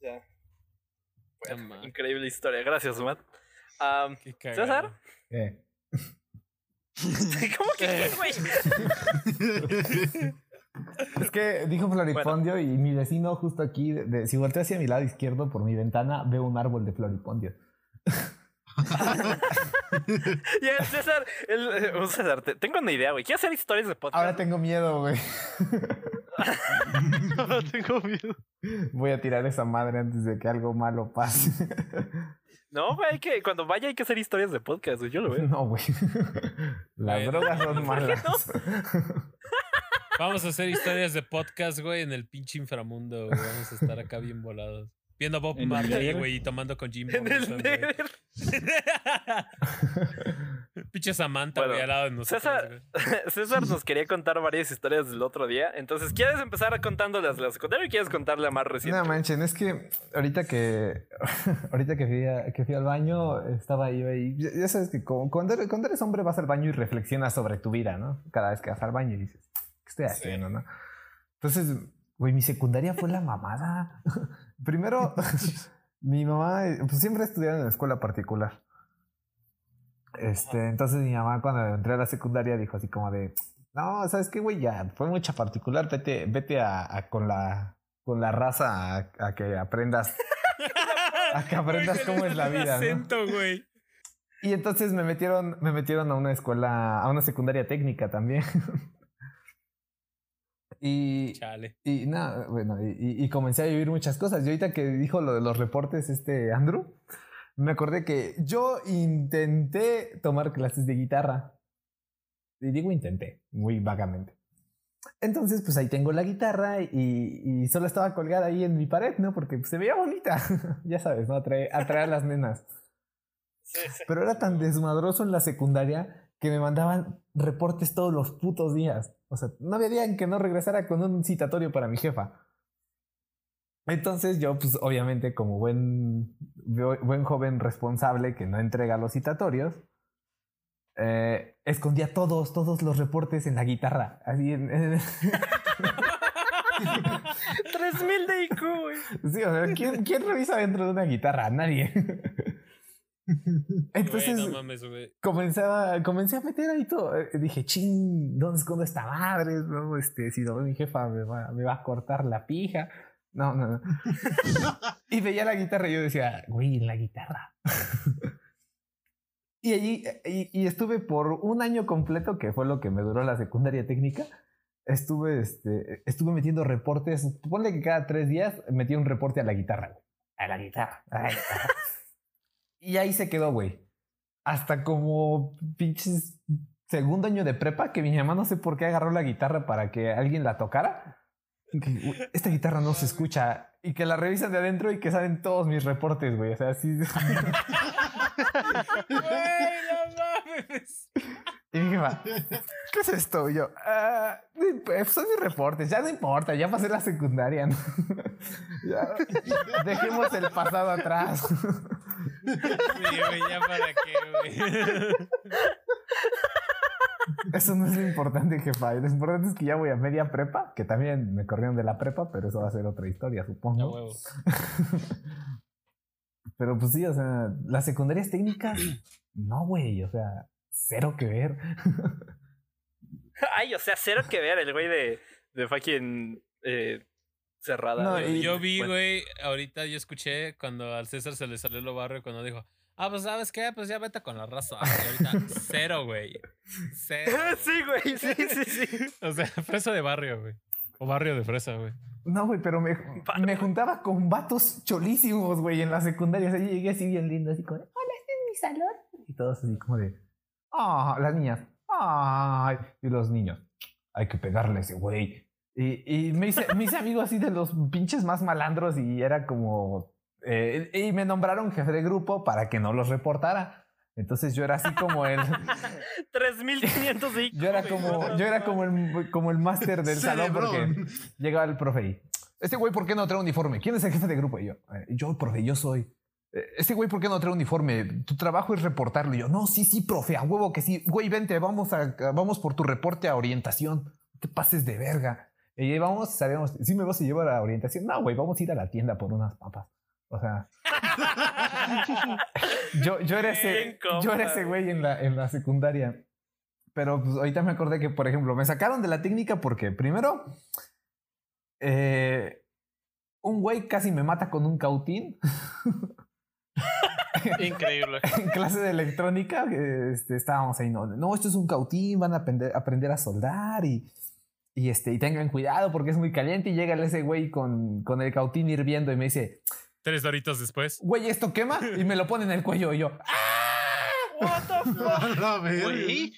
Ya. Bueno, increíble historia. Gracias, Matt. Cagado. César, ¿Qué? ¿Cómo que qué, güey? Es que dijo floripondio y mi vecino justo aquí, de- de- si volteo hacia mi lado izquierdo por mi ventana, veo un árbol de floripondio. Y el César, el, eh, un César, te- tengo una idea, güey. ¿Quieres hacer historias de podcast? Ahora tengo miedo, güey. No tengo miedo. Voy a tirar esa madre antes de que algo malo pase. No, güey, hay que, cuando vaya hay que hacer historias de podcast, güey. Yo lo veo. No, güey. Las drogas son malas. Vamos a hacer historias de podcast, güey, en el pinche inframundo, güey. Vamos a estar acá bien volados. Viendo a Bob Marley, güey, y tomando con Jim Morrison. Pinche Samantha, Bueno, güey, al lado de nosotros. César-. César nos quería contar varias historias del otro día. Entonces, ¿quieres empezar contándolas la secundaria o quieres contar la más reciente? No manchen, es que ahorita que ahorita que fui, a- que fui al baño, estaba yo ahí. Ya ya sabes que como- cuando, eres, cuando eres hombre vas al baño y reflexionas sobre tu vida, ¿no? Cada vez que vas al baño y dices, ¿qué estoy haciendo, no? Entonces, güey, mi secundaria fue la mamada. Primero, mi mamá, pues siempre estudiaba en la escuela particular. Este, entonces mi mamá cuando entré a la secundaria dijo así como de, no, ¿sabes qué, güey? Ya fue mucha particular, vete, vete a, a con la con la raza a, a que aprendas a que aprendas Güey, cómo es la vida, ¿no? güey. Y entonces me metieron, me metieron a una escuela, a una secundaria técnica también. y, Chale. y nada, bueno, y, y- comencé a vivir muchas cosas. Y ahorita que dijo lo de los reportes, este Andrew, me acordé que yo intenté tomar clases de guitarra. Y digo intenté, muy vagamente. Entonces, pues ahí tengo la guitarra y, y solo estaba colgada ahí en mi pared, ¿no? Porque pues, se veía bonita. ya sabes, ¿no? Atrae, atrae a las nenas. Pero era tan desmadroso en la secundaria que me mandaban reportes todos los putos días. O sea, no había día en que no regresara con un citatorio para mi jefa. Entonces yo, pues obviamente como buen, buen joven responsable que no entrega los citatorios, eh, escondía todos, todos los reportes en la guitarra. Así en... en- 3000 de IQ, güey. sí, o sea, ¿quién, quién revisa dentro de una guitarra? Nadie. Entonces, no mames, comenzaba, comencé a meter ahí todo. Eh, Dije, ching, ¿dónde escondo esta madre? No, este, si no mi jefa me va, me va a cortar la pija. No, no, no. y veía la guitarra y yo decía, güey, la guitarra. y allí, y, y estuve por un año completo, que fue lo que me duró la secundaria técnica. Estuve, este, estuve metiendo reportes. Ponle que cada tres días metía un reporte a la guitarra, güey. A la guitarra, a la guitarra. Y ahí se quedó, güey hasta como pinches segundo año de prepa que mi mamá no sé por qué agarró la guitarra para que alguien la tocara. Que, "Uy, esta guitarra no se escucha y que la revisan de adentro y que salen todos mis reportes, güey. O sea, así. Güey, no mames. Y mi jefa, ¿qué es esto? Y yo, "Ah, pues son mis reportes, ya no importa, ya pasé la secundaria. ¿no? Ya, dejemos el pasado atrás. Sí, güey, ya para qué, güey. Eso no es lo importante, jefa. Lo importante es que ya voy a media prepa, que también me corrieron de la prepa, pero eso va a ser otra historia, supongo. huevo. pero pues sí, o sea, las secundarias técnicas, no, güey, o sea, cero que ver. Ay, o sea, cero que ver el güey de, de fucking eh, cerrada. No, y- Yo vi, Bueno. güey, ahorita yo escuché cuando al César se le salió lo barrio cuando dijo, ah, pues sabes qué, pues ya vete con la raza. Y ahorita, cero, güey. Cero. sí, güey, sí, sí, sí. O sea, fresa de barrio, güey. O barrio de fresa, güey. No, güey, pero me, me juntaba con vatos cholísimos, güey, en la secundaria. O sea, yo llegué así bien lindo, así como, de, hola, este es mi salón. Y todos así como de, ah, las niñas, ay, y los niños, hay que pegarle a ese güey. Y, y me, hice, me hice amigo así de los pinches más malandros y era como, eh, y me nombraron jefe de grupo para que no los reportara. Entonces yo era así como el, 3500 de IQ. yo era como, yo era como el, como el máster del salón porque Cerebrón. llegaba el profe y, este güey, ¿por qué no trae uniforme? ¿Quién es el jefe de grupo? Y yo, "Eh, yo, profe, yo soy. "Eh, Este güey, ¿por qué no trae uniforme? Tu trabajo es reportarlo. Y yo, no, sí, sí, profe, a huevo que sí. Güey, vente, vamos, a, vamos por tu reporte a orientación. No te pases de verga. Y ahí vamos, sabemos, ¿sí me vas a llevar a orientación? No, güey, vamos a ir a la tienda por unas papas. O sea, yo, yo era ese, yo era ese güey en la, en la secundaria. Pero pues, ahorita me acordé que, por ejemplo, me sacaron de la técnica porque primero, eh, un güey casi me mata con un cautín Increíble. en clase de electrónica. Este, estábamos ahí, no, no, esto es un cautín, van a aprender, aprender a soldar y, y, este, y tengan cuidado porque es muy caliente. Y llega ese güey con, con el cautín hirviendo y me dice, Tres doritos después. güey, ¿esto quema? Y me lo pone en el cuello y yo, What the fuck? Güey.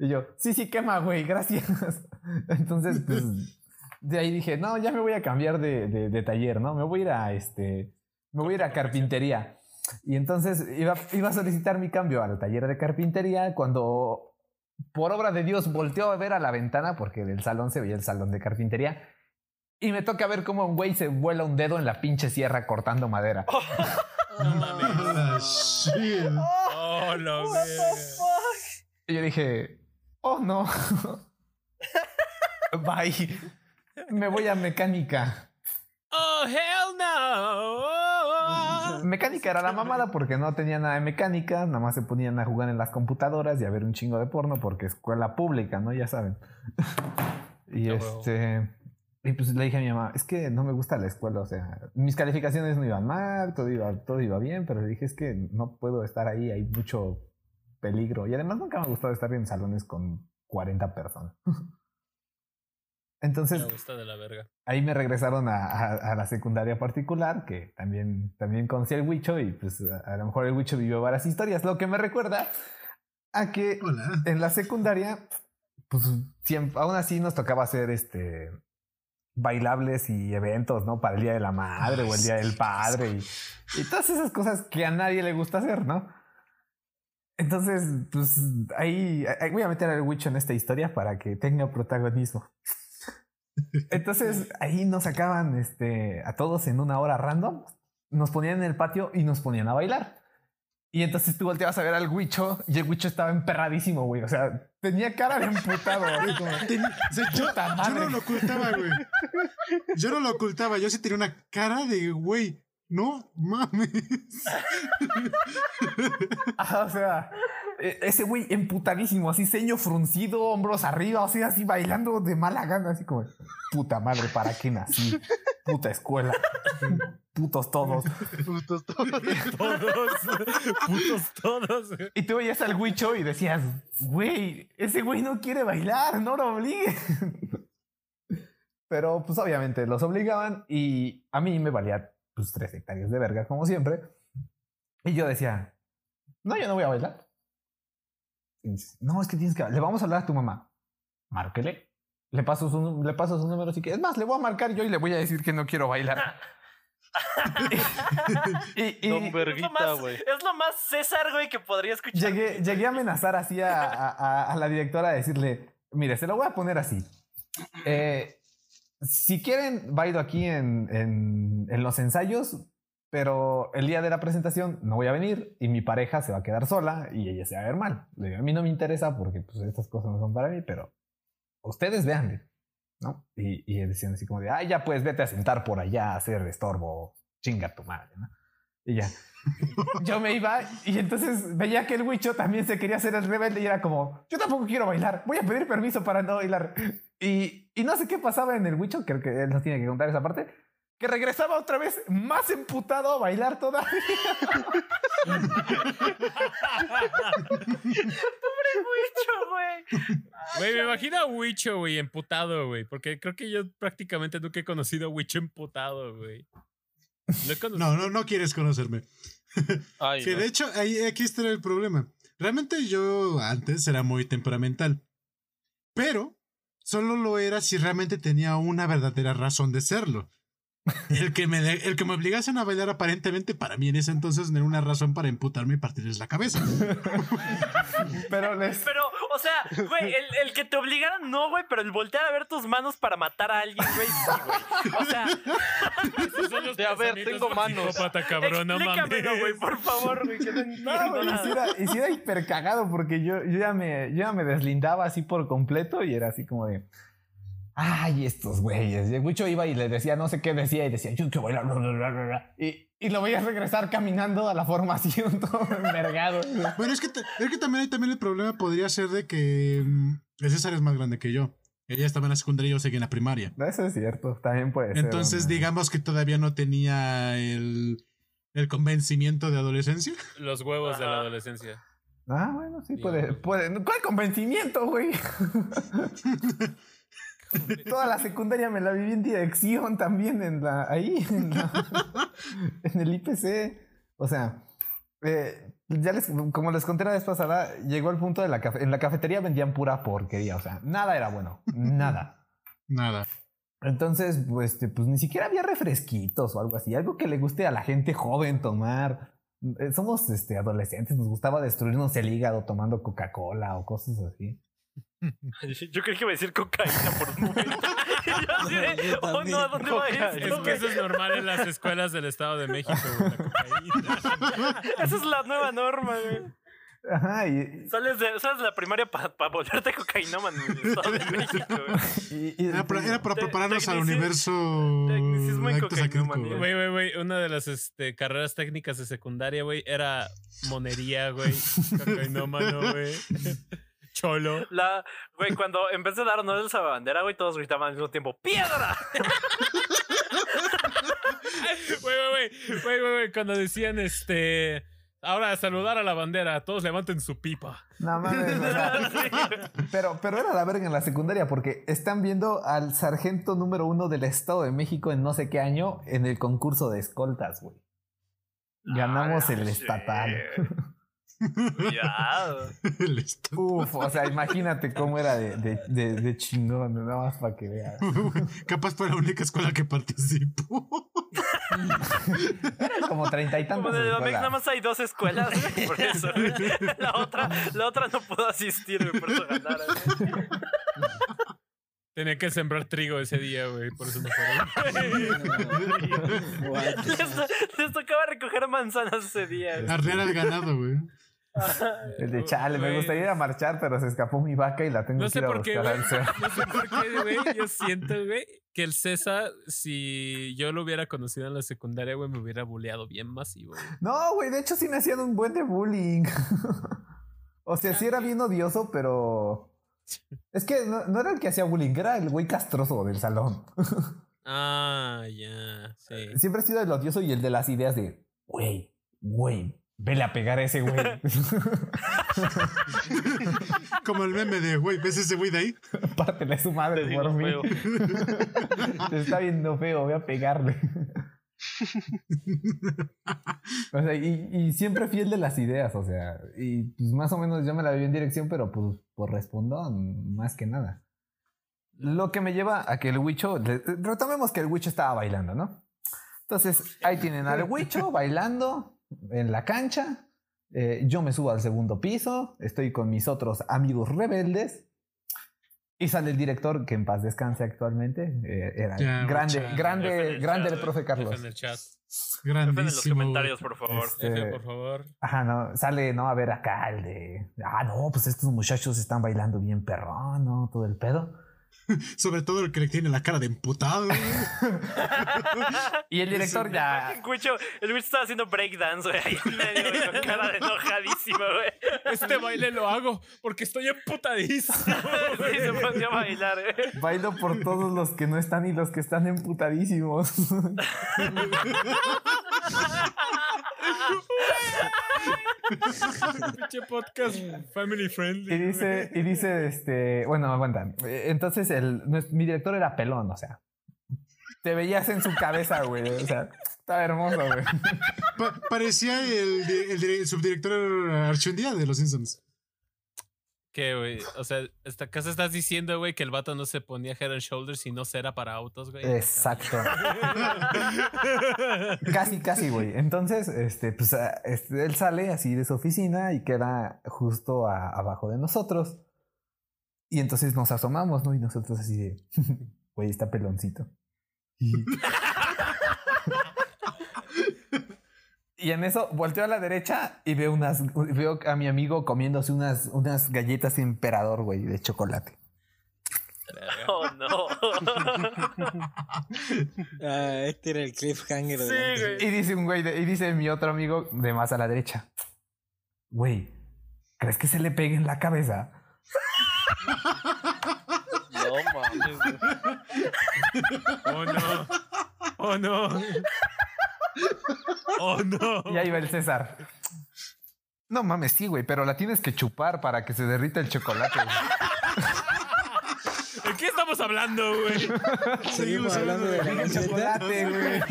Y yo, sí, sí, quema, güey, gracias. Entonces, pues, de ahí dije, no, ya me voy a cambiar de, de- de taller, ¿no? Me voy a ir a este, me voy a ir a carpintería. Y entonces iba, iba a solicitar mi cambio al taller de carpintería cuando, por obra de Dios, volteó a ver a la ventana porque del salón se veía el salón de carpintería. Y me toca ver cómo un güey se vuela un dedo en la pinche sierra cortando madera. No mames. Ah, shit. Oh, lo What the fuck? Y yo dije, oh no. Bye. Me voy a mecánica. Oh, hell no. Mecánica era la mamada porque no tenía nada de mecánica, nada más se ponían a jugar en las computadoras y a ver un chingo de porno porque escuela pública, ¿no? Ya saben. y este. Y pues le dije a mi mamá, es que no me gusta la escuela, o sea, mis calificaciones no iban mal, todo iba, todo iba bien, pero le dije, es que no puedo estar ahí, hay mucho peligro. Y además nunca me ha gustado estar en salones con 40 personas. Entonces, Me gusta de la verga. ahí me regresaron a, a- a la secundaria particular, que también, también conocí al Huicho y pues a, a lo mejor el Huicho vivió varias historias, lo que me recuerda a que Hola. en la secundaria, pues siempre, aún así nos tocaba hacer este bailables y eventos, ¿no? Para el Día de la Madre o el Día del Padre y, y todas esas cosas que a nadie le gusta hacer, ¿no? Entonces, pues ahí, ahí voy a meter al Huicho en esta historia para que tenga protagonismo. Entonces ahí nos sacaban este, a todos en una hora random, nos ponían en el patio y nos ponían a bailar. Y entonces tú volteabas a ver al Huicho y el Huicho estaba emperradísimo, güey. O sea, tenía cara de emputado. así como, Ten- o sea, yo, no lo ocultaba, güey. Yo no lo ocultaba. Yo sí tenía una cara de, güey, no mames. Ajá, o sea, ese güey emputadísimo, así ceño fruncido, hombros arriba, o sea, así bailando de mala gana, así como, puta madre, ¿para qué nací? Puta escuela. Putos todos. Putos todos. Todos. Putos todos. Y tú veías al Huicho y decías, güey, ese güey no quiere bailar, no lo obligue. Pero pues obviamente los obligaban y a mí me valía pues tres hectáreas de verga como siempre. Y yo decía, no, yo no voy a bailar. No, es que tienes que... Le vamos a hablar a tu mamá. Márquele. Le paso su, le paso su número si quieres. Es más, le voy a marcar yo y le voy a decir que no quiero bailar. y, y- Don Es lo más, güey. es lo más César, güey, que podría escuchar. Llegué, llegué a amenazar así a, a- a- a la directora a decirle, mire, se lo voy a poner así. Eh, si quieren, bailo aquí en, en- en los ensayos, pero el día de la presentación no voy a venir y mi pareja se va a quedar sola y ella se va a ver mal. Le a mí no me interesa porque pues, estas cosas no son para mí, pero ustedes veanle. ¿no? Y, y decían así como de, ah, ya pues vete a sentar por allá a hacer estorbo, chinga tu madre, ¿no? Y ya. Yo me iba y entonces veía que el Huicho también se quería hacer el rebelde y era como, yo tampoco quiero bailar, voy a pedir permiso para no bailar. Y, y no sé qué pasaba en el Huicho, creo que él nos tiene que contar esa parte, que regresaba otra vez más emputado a bailar todavía. mucho, güey. Güey, me imagino a Wicho, güey, emputado, güey. Porque creo que yo prácticamente nunca he conocido a Wicho emputado, güey. No, no, no quieres conocerme. Ay, Que no. de hecho, ahí, aquí está el problema. Realmente yo antes era muy temperamental. Pero solo lo era si realmente tenía una verdadera razón de serlo. El que, me, el que me obligasen a bailar aparentemente para mí en ese entonces no era una razón para emputarme y partirles la cabeza. Pero les... Pero, o sea, güey, el, el que te obligaran, no, güey, pero el voltear a ver tus manos para matar a alguien, güey, sí, güey. O sea, Esos son los De a ver, tengo manos. psicópata, cabrón, no explícamelo, mames. güey, por favor, güey, que no No, güey, y sí era, y sí era hiper cagado porque yo, yo, ya me, yo ya me deslindaba así por completo y era así como de, Ay, estos güeyes. Y el Wicho iba y le decía no sé qué decía y decía, yo que bailar. bla, bla, bla, bla, bla". Y, y lo veías regresar caminando a la formación todo envergado. Bueno, es que, es que también, también el problema podría ser de que mm, el César es más grande que yo. Ella estaba en la secundaria y yo seguía en la primaria. Eso es cierto, también puede ser. Entonces, digamos que todavía no tenía el, el convencimiento de adolescencia. Los huevos de la adolescencia. Ah, bueno, sí, puede, puede. ¿Cuál convencimiento, güey? Toda la secundaria me la viví en dirección también, en la, ahí, en, la- en el IPC. O sea, eh, ya les, como les conté la vez pasada, llegó el punto de la en la cafetería vendían pura porquería. O sea, nada era bueno, nada. Nada. Entonces, pues, este, pues ni siquiera había refresquitos o algo así, algo que le guste a la gente joven tomar. Eh, Somos este, adolescentes, nos gustaba destruirnos el hígado tomando Coca-Cola o cosas así. Yo creí que iba a decir cocaína por un momento. Y yo así de, oh no, ¿a dónde va Es que eso es normal en las escuelas del Estado de México, güey, la cocaína. Esa es la nueva norma, güey. Ajá, y, Sales de, sales de la primaria para volverte cocainómano en el Estado de México, güey. y- y- Era para, era para Te- prepararnos al universo. tecnicismo en güey, una de las este, carreras técnicas de secundaria, güey, era monería, güey, cocainómano, güey, cholo. La, güey, cuando en vez de dar honores a la bandera, güey, todos gritaban al mismo tiempo, ¡Piedra! Güey, güey, güey, güey, güey, güey, cuando decían, este, ahora a saludar a la bandera, todos levanten su pipa. No mames, pero, pero era la verga en la secundaria porque están viendo al sargento número uno del Estado de México en no sé qué año en el concurso de escoltas, güey. Ganamos Ah, el sí. estatal. Cuidado. Uf, o sea, imagínate cómo era de, de, de, de chingón, nada más para que veas. Capaz fue la única escuela que participó. Como treinta y Como tantos. Domex escuela. nada más hay dos escuelas, por eso. La otra, la otra no pudo asistir, por eso ganaron. güey. Tenía que sembrar trigo ese día, güey, por eso no fueron. Les, les tocaba recoger manzanas ese día. Arrear al ganado, güey. El de chale, me gustaría ir a marchar, pero se escapó mi vaca y la tengo No que ir a por qué, güey. No sé por qué, güey. Yo siento, güey, que el César, si yo lo hubiera conocido en la secundaria, güey, me hubiera buleado bien masivo. güey. No, güey, de hecho sí me hacían un buen de bullying. o sea, sí era bien odioso, pero. Es que no, no era el que hacía bullying, era el güey castroso del salón. Ah, ya, sí. Siempre he sido el odioso y el de las ideas de, güey, güey, vele a pegar a ese güey. Como el meme de, güey, ¿ves ese güey de ahí? Pártele a su madre por mí. feo. Te está viendo feo, voy a pegarle. o sea, y, y siempre fiel de las ideas, o sea, y pues más o menos yo me la viví en dirección, pero pues por respondón, más que nada. Lo que me lleva a que el Huicho, retomemos que el Huicho estaba bailando, ¿no? Entonces, ahí tienen al Huicho bailando en la cancha. Eh, yo me subo al segundo piso, estoy con mis otros amigos rebeldes. Y sale el director, que en paz descanse actualmente. eh, era Ya, grande, mucha- grande, el grande chat, el profe Carlos. en el chat. Dejen en los Grandísimo. comentarios, por favor. Este, F, por favor. Ajá, no, sale, no, a ver acá el de. Ah, no, pues estos muchachos están bailando bien perrón, ¿no? Todo el pedo. Sobre todo el que le tiene la cara de emputado. güey. Y el director ya. El Cucho, el Cucho estaba haciendo breakdance, güey, ahí en medio, güey, con cara de enojadísimo, güey. Este baile lo hago porque estoy emputadísimo. Sí, se ponía a bailar, güey. Bailo por todos los que no están y los que están emputadísimos. Pinche podcast family friendly. Y dice, y dice, este, bueno, aguanta. Entonces, el, mi director era pelón, o sea. Te veías en su cabeza, güey. O sea, estaba hermoso, güey. Pa- parecía el, di- el, di- el subdirector Archundía de Los Simpsons. ¿Qué, güey? O sea, esta casa estás diciendo, güey, que el vato no se ponía head and shoulders y no cera para autos, güey. Exacto. Casi, casi, güey. Entonces, este, pues, ah, este, él sale así de su oficina y queda justo a- abajo de nosotros. Y entonces nos asomamos, ¿no? Y nosotros así de, güey, está peloncito. Y... y en eso volteo a la derecha y veo unas, veo a mi amigo comiéndose unas, unas galletas emperador, güey, de chocolate. Oh, no. Ah, este era el cliffhanger de la- Sí, güey. Y dice un güey, de- y dice mi otro amigo de más a la derecha. Güey, ¿crees que se le pegue en la cabeza? No mames. güey. Oh no. Oh no. Oh no. Y ahí va el César. No mames, sí, güey, pero la tienes que chupar para que se derrita el chocolate. ¿De qué estamos hablando, güey? Seguimos hablando de la chocolate, güey.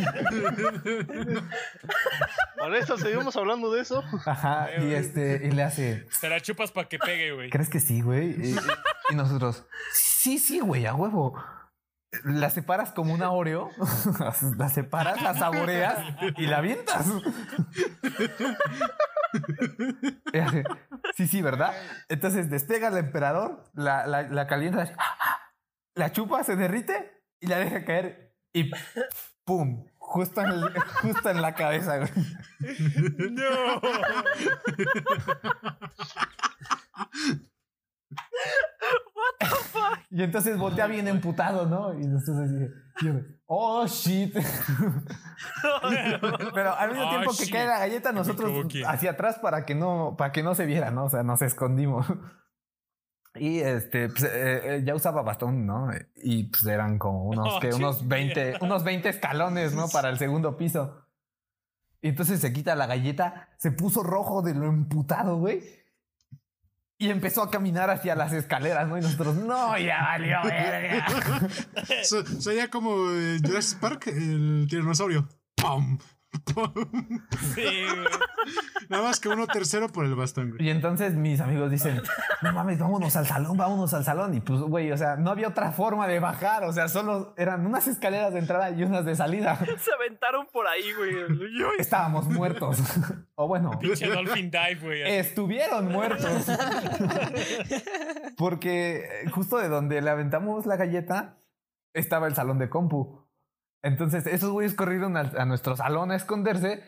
Honesto, seguimos hablando de eso. Ajá, y este, y le hace, Te la chupas para que pegue, güey. ¿crees que sí, güey? Y, y nosotros, sí, sí, güey, a huevo. La separas como una Oreo, la separas, la saboreas y la avientas. Y hace, Sí, sí, ¿verdad? Entonces despega el emperador, la, la, la calienta, la chupa, se derrite y la deja caer y ¡pum! Justo en, el- justo en la cabeza, güey. No. Y entonces voltea bien emputado, ¿no? Y entonces dije, yo, oh shit. Pero al mismo Oh, tiempo que cae la galleta, nosotros hacia atrás para que no, para que no se viera, ¿no? O sea, nos escondimos. Y este, pues, eh, eh, ya usaba bastón, ¿no? Y pues eran como unos, Oh, que unos shit. 20, unos 20 escalones, ¿no? Para el segundo piso. Y entonces se quita la galleta, se puso rojo de lo emputado, güey. Y empezó a caminar hacia las escaleras, ¿no? Y nosotros, no, ya valió, verga. So- Sería como eh, Jurassic Park, el tiranosaurio. ¡Pum! Sí, güey. Nada más que uno tercero por el bastón, güey. Y entonces mis amigos dicen, no mames, vámonos al salón, vámonos al salón. Y pues, güey, o sea, no había otra forma de bajar. O sea, solo eran unas escaleras de entrada y unas de salida. Se aventaron por ahí, güey. Estábamos muertos. o bueno, Pinche Dolphin Dive, güey. estuvieron muertos. Porque justo de donde le aventamos la galleta estaba el salón de compu. Entonces, esos güeyes corrieron al- a, nuestro salón a esconderse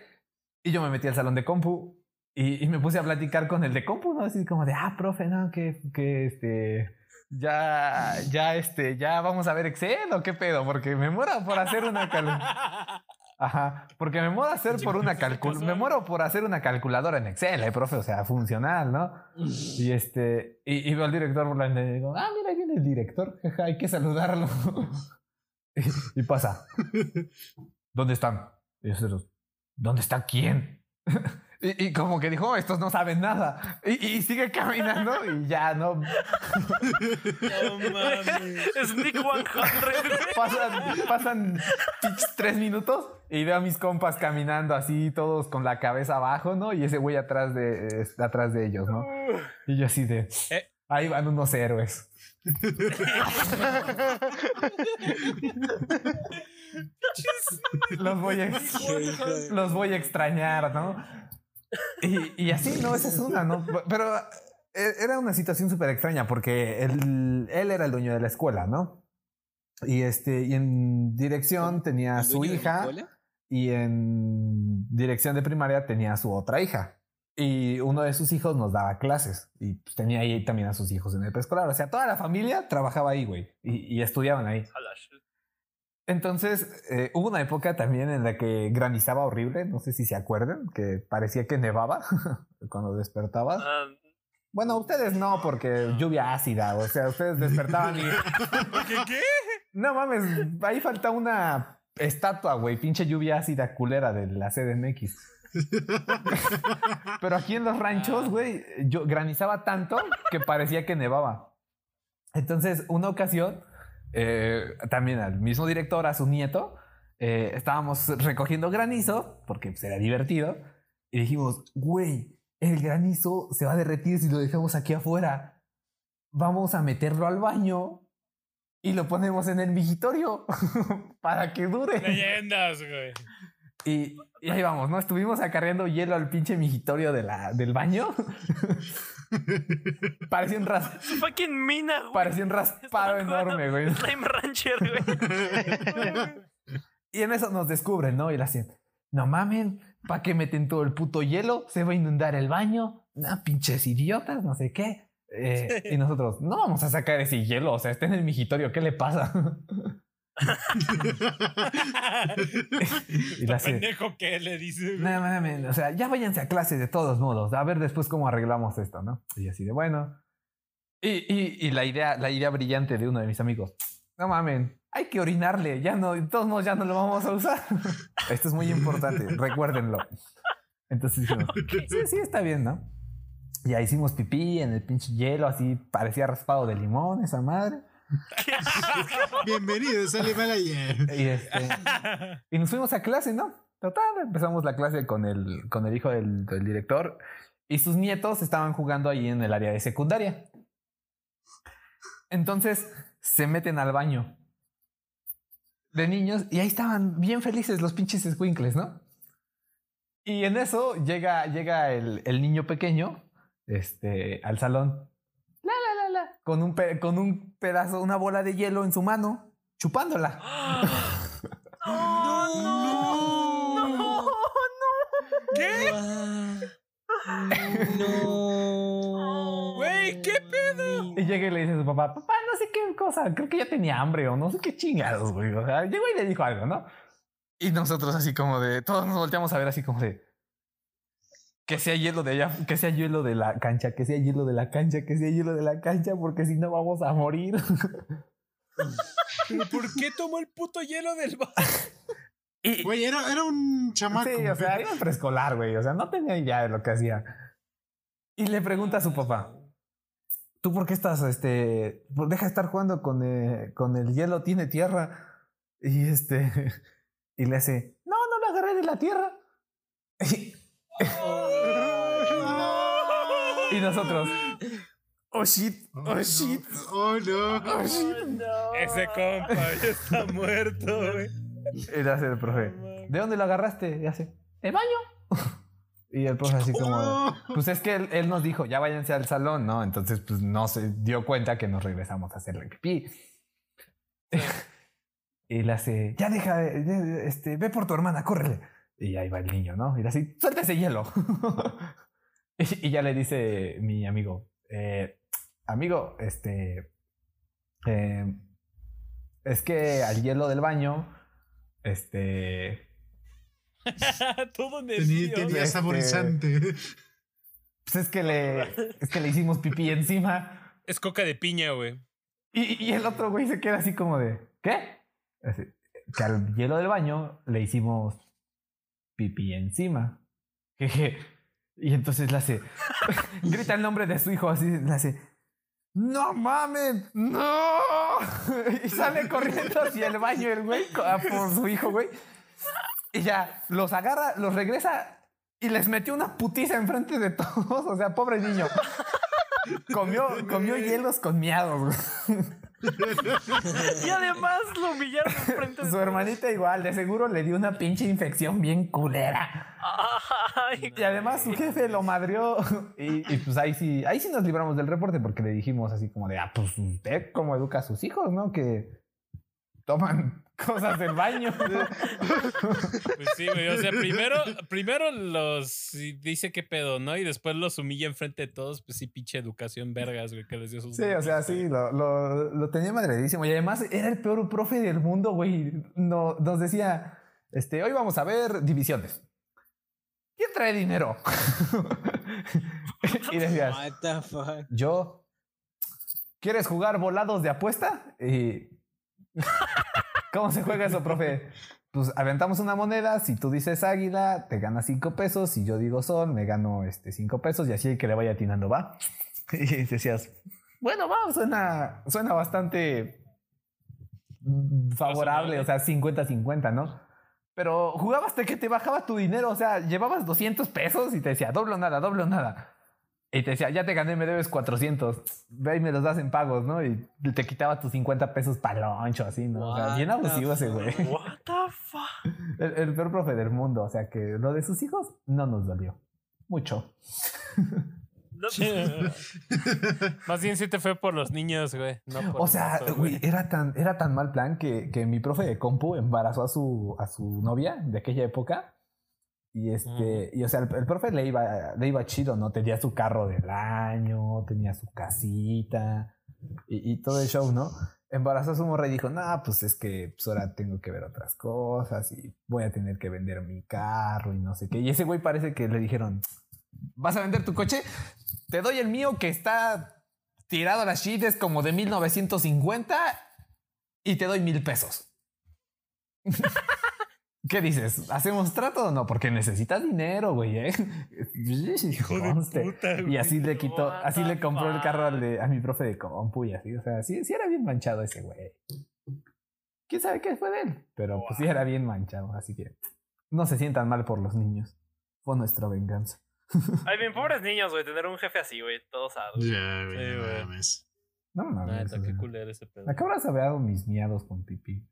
y yo me metí al salón de compu y, y me puse a platicar con el de compu, ¿no? Así como de, ah, profe, no, que, que este, ya, ya, este, ya vamos a ver Excel o qué pedo, porque me muero por hacer una cal... Ajá, porque me muero hacer por una calcul... me muero por hacer una calculadora en Excel, eh, profe, o sea, funcional, ¿no? Y este, y, y veo al director y digo, ah, mira, ahí viene el director, hay que saludarlo. y, pasa. ¿Dónde están? Y nosotros, ¿dónde está quién? y, y como que dijo, "Oh, estos no saben nada. Y, y sigue caminando y ya, ¿no? No mames. Sneak 100, güey. Pasan, tres minutos y veo a mis compas caminando así, todos con la cabeza abajo, ¿no? Y ese güey atrás de, atrás de ellos, ¿no? Y yo así de, Eh. ahí van unos héroes. Los, voy a, los voy a extrañar, ¿no? Y, y así, no, esa es una, ¿no? Pero eh, era una situación súper extraña porque él, él era el dueño de la escuela, ¿no? Y, este, y en dirección tenía a ¿El su hija y en dirección de primaria tenía a su otra hija. Y uno de sus hijos nos daba clases y pues, tenía ahí también a sus hijos en el preescolar. O sea, toda la familia trabajaba ahí, güey, y, y estudiaban ahí. Entonces, eh, hubo una época también en la que granizaba horrible, no sé si se acuerdan, que parecía que nevaba cuando despertabas. Ah, Bueno, ustedes no, porque lluvia ácida, o sea, ustedes despertaban y... ¿Qué? ¿Qué? No mames, ahí falta una estatua, güey, pinche lluvia ácida culera de la CDMX. Pero aquí en los ranchos, güey, yo granizaba tanto que parecía que nevaba. Entonces, una ocasión, eh, también al mismo director, a su nieto, eh, estábamos recogiendo granizo, porque pues, era divertido, y dijimos, güey, el granizo se va a derretir si lo dejamos aquí afuera. Vamos a meterlo al baño y lo ponemos en el vigitorio para que dure. Leyendas, güey. Y, y ahí vamos, ¿no? Estuvimos acarreando hielo al pinche migitorio de la, del baño. parecía un, ras, fucking mina, güey. parecía un raspado enorme, güey. Slime Rancher, güey. Y en eso nos descubren, ¿no? Y la hacen, no mamen, ¿para qué meten todo el puto hielo? Se va a inundar el baño. No, pinches idiotas, no sé qué. Eh, y nosotros, no vamos a sacar ese hielo, o sea, está en el migitorio, ¿qué le pasa? y la pendejo que le dice. "No mames, o sea, ya váyanse a clase de todos modos, a ver después cómo arreglamos esto, ¿no? Y así de bueno. Y, y, y la idea, la idea brillante de uno de mis amigos, no mames, hay que orinarle, ya no, de todos modos ya no lo vamos a usar. Esto es muy importante, recuérdenlo. Entonces dijimos, sí, sí, está bien, ¿no? Ya hicimos pipí en el pinche hielo, así parecía raspado de limón, esa madre. Bienvenidos al Himalaya. Y, este, y nos fuimos a clase, ¿no? Total, empezamos la clase con el, con el hijo del, del director y sus nietos estaban jugando ahí en el área de secundaria. Entonces se meten al baño de niños y ahí estaban bien felices los pinches squinkles, ¿no? Y en eso llega, llega el, el niño pequeño este, al salón. Con un, pe- con un pedazo, una bola de hielo en su mano, chupándola. ¡No, no! ¡No! ¿Qué? No. Güey, ¿qué pedo? Y llega y le dice a su papá, papá, no sé qué cosa, creo que ya tenía hambre o no sé qué chingados, güey. O sea, llegó y le dijo algo, ¿no? Y nosotros así como de, todos nos volteamos a ver así como de, que sea hielo de allá, que sea hielo de la cancha, que sea hielo de la cancha, que sea hielo de la cancha, porque si no vamos a morir. ¿Pero por qué tomó el puto hielo del vaso? Güey, era, era un chamaco. sí, o sea, en preescolar, güey. O sea, no tenía idea de lo que hacía. Y le pregunta a su papá, ¿tú por qué estás, este, deja de estar jugando con, eh, con el hielo, tiene tierra? Y este, y le hace, no, no lo agarré de la tierra. Y, y nosotros, oh shit, Oh, oh no. shit. Oh, no. Oh, shit. Ese compa ya está muerto, güey. Y le hace el profe, ¿de dónde lo agarraste? Y hace, ¿el baño? Y el profe así como, Oh. pues es que él, él nos dijo, ya váyanse al salón, ¿no? Entonces, pues no se dio cuenta que nos regresamos a hacerle pipí. y le hace, ya deja, de- de- este, ve por tu hermana, córrele. Y ahí va el niño, ¿no? Y le hace, suelta ese hielo. y, y ya le dice mi amigo, eh, amigo, este, eh, es que al hielo del baño, este, Todo nervioso. tenía Este- saborizante. pues es que le, es que le hicimos pipí encima. Es coca de piña, güey. Y, y el otro güey se queda así como de, ¿qué? Así, que al hielo del baño le hicimos pipí encima. Jeje. Y entonces le hace, grita el nombre de su hijo así, le hace, ¡No mames! ¡No! Y sale corriendo hacia el baño el güey co- a por su hijo, güey. Y ya, los agarra, los regresa y les metió una putiza enfrente de todos. O sea, pobre niño. Comió, comió hielos con miados, güey. Y además lo humillaron frente de Su hermanita igual, de seguro le dio una pinche infección bien culera. Ay, Y además su jefe lo madrió. Y, y, pues ahí sí, ahí sí nos libramos del reporte porque le dijimos así como de, ah, pues usted cómo educa a sus hijos, ¿no? Que toman cosas del baño. Pues sí, güey. O sea, primero, primero los dice qué pedo, ¿no? Y después los humilla enfrente de todos. Pues sí, pinche educación vergas, güey, que les dio sus. Sí, o sea, sí, lo, lo, lo tenía madredísimo. Y además era el peor profe del mundo, güey. No, nos decía, este, hoy vamos a ver divisiones. ¿Quién trae dinero? y decías, What the fuck. yo, ¿quieres jugar volados de apuesta? Y, ¿Cómo se juega eso, profe? Pues aventamos una moneda, si tú dices águila, te ganas cinco pesos, si yo digo sol, me gano este cinco pesos y así el que le vaya atinando va. Y decías, bueno, va, suena, suena bastante favorable, o sea, 50-50, ¿no? Pero jugabas hasta que te bajaba tu dinero, o sea, llevabas 200 pesos y te decía, doble o nada, doble o nada. Y te decía, ya te gané, me debes 400. Ve y me los das en pagos, ¿no? Y te quitaba tus 50 pesos para loncho, así, ¿no? O sea, bien abusivo ese güey. what the fuck. El, el peor profe del mundo. O sea, que lo de sus hijos no nos dolió. Mucho. No, Más bien sí te fue por los niños, güey. No por O sea, güey, era tan, era tan mal plan que, que mi profe de compu embarazó a su, a su novia de aquella época. Y este, y o sea, el, el profe le iba, le iba chido, ¿no? Tenía su carro del año, tenía su casita y, y todo el show, ¿no? Embarazó a su morra y dijo, no, pues es que pues ahora tengo que ver otras cosas y voy a tener que vender mi carro y no sé qué. Y ese güey parece que le dijeron, ¿vas a vender tu coche? Te doy el mío que está tirado a las chides como de 1950 y te doy mil pesos. ¿Qué dices? ¿Hacemos trato o no? Porque necesitas dinero, güey, ¿eh? Y así le quitó, así le compró el carro al de- a mi profe de compu y así. O sea, sí, sí era bien manchado ese güey. ¿Quién sabe qué fue de él? Pero pues sí era bien manchado, así que no se sientan mal por los niños. Fue nuestra venganza. Ay, bien, pobres niños, güey, tener un jefe así, güey, todos sados. Ya, güey, no mames. No mames. Neta, qué culero ese pedo. ¿A qué habrás sabido mis miados con pipí?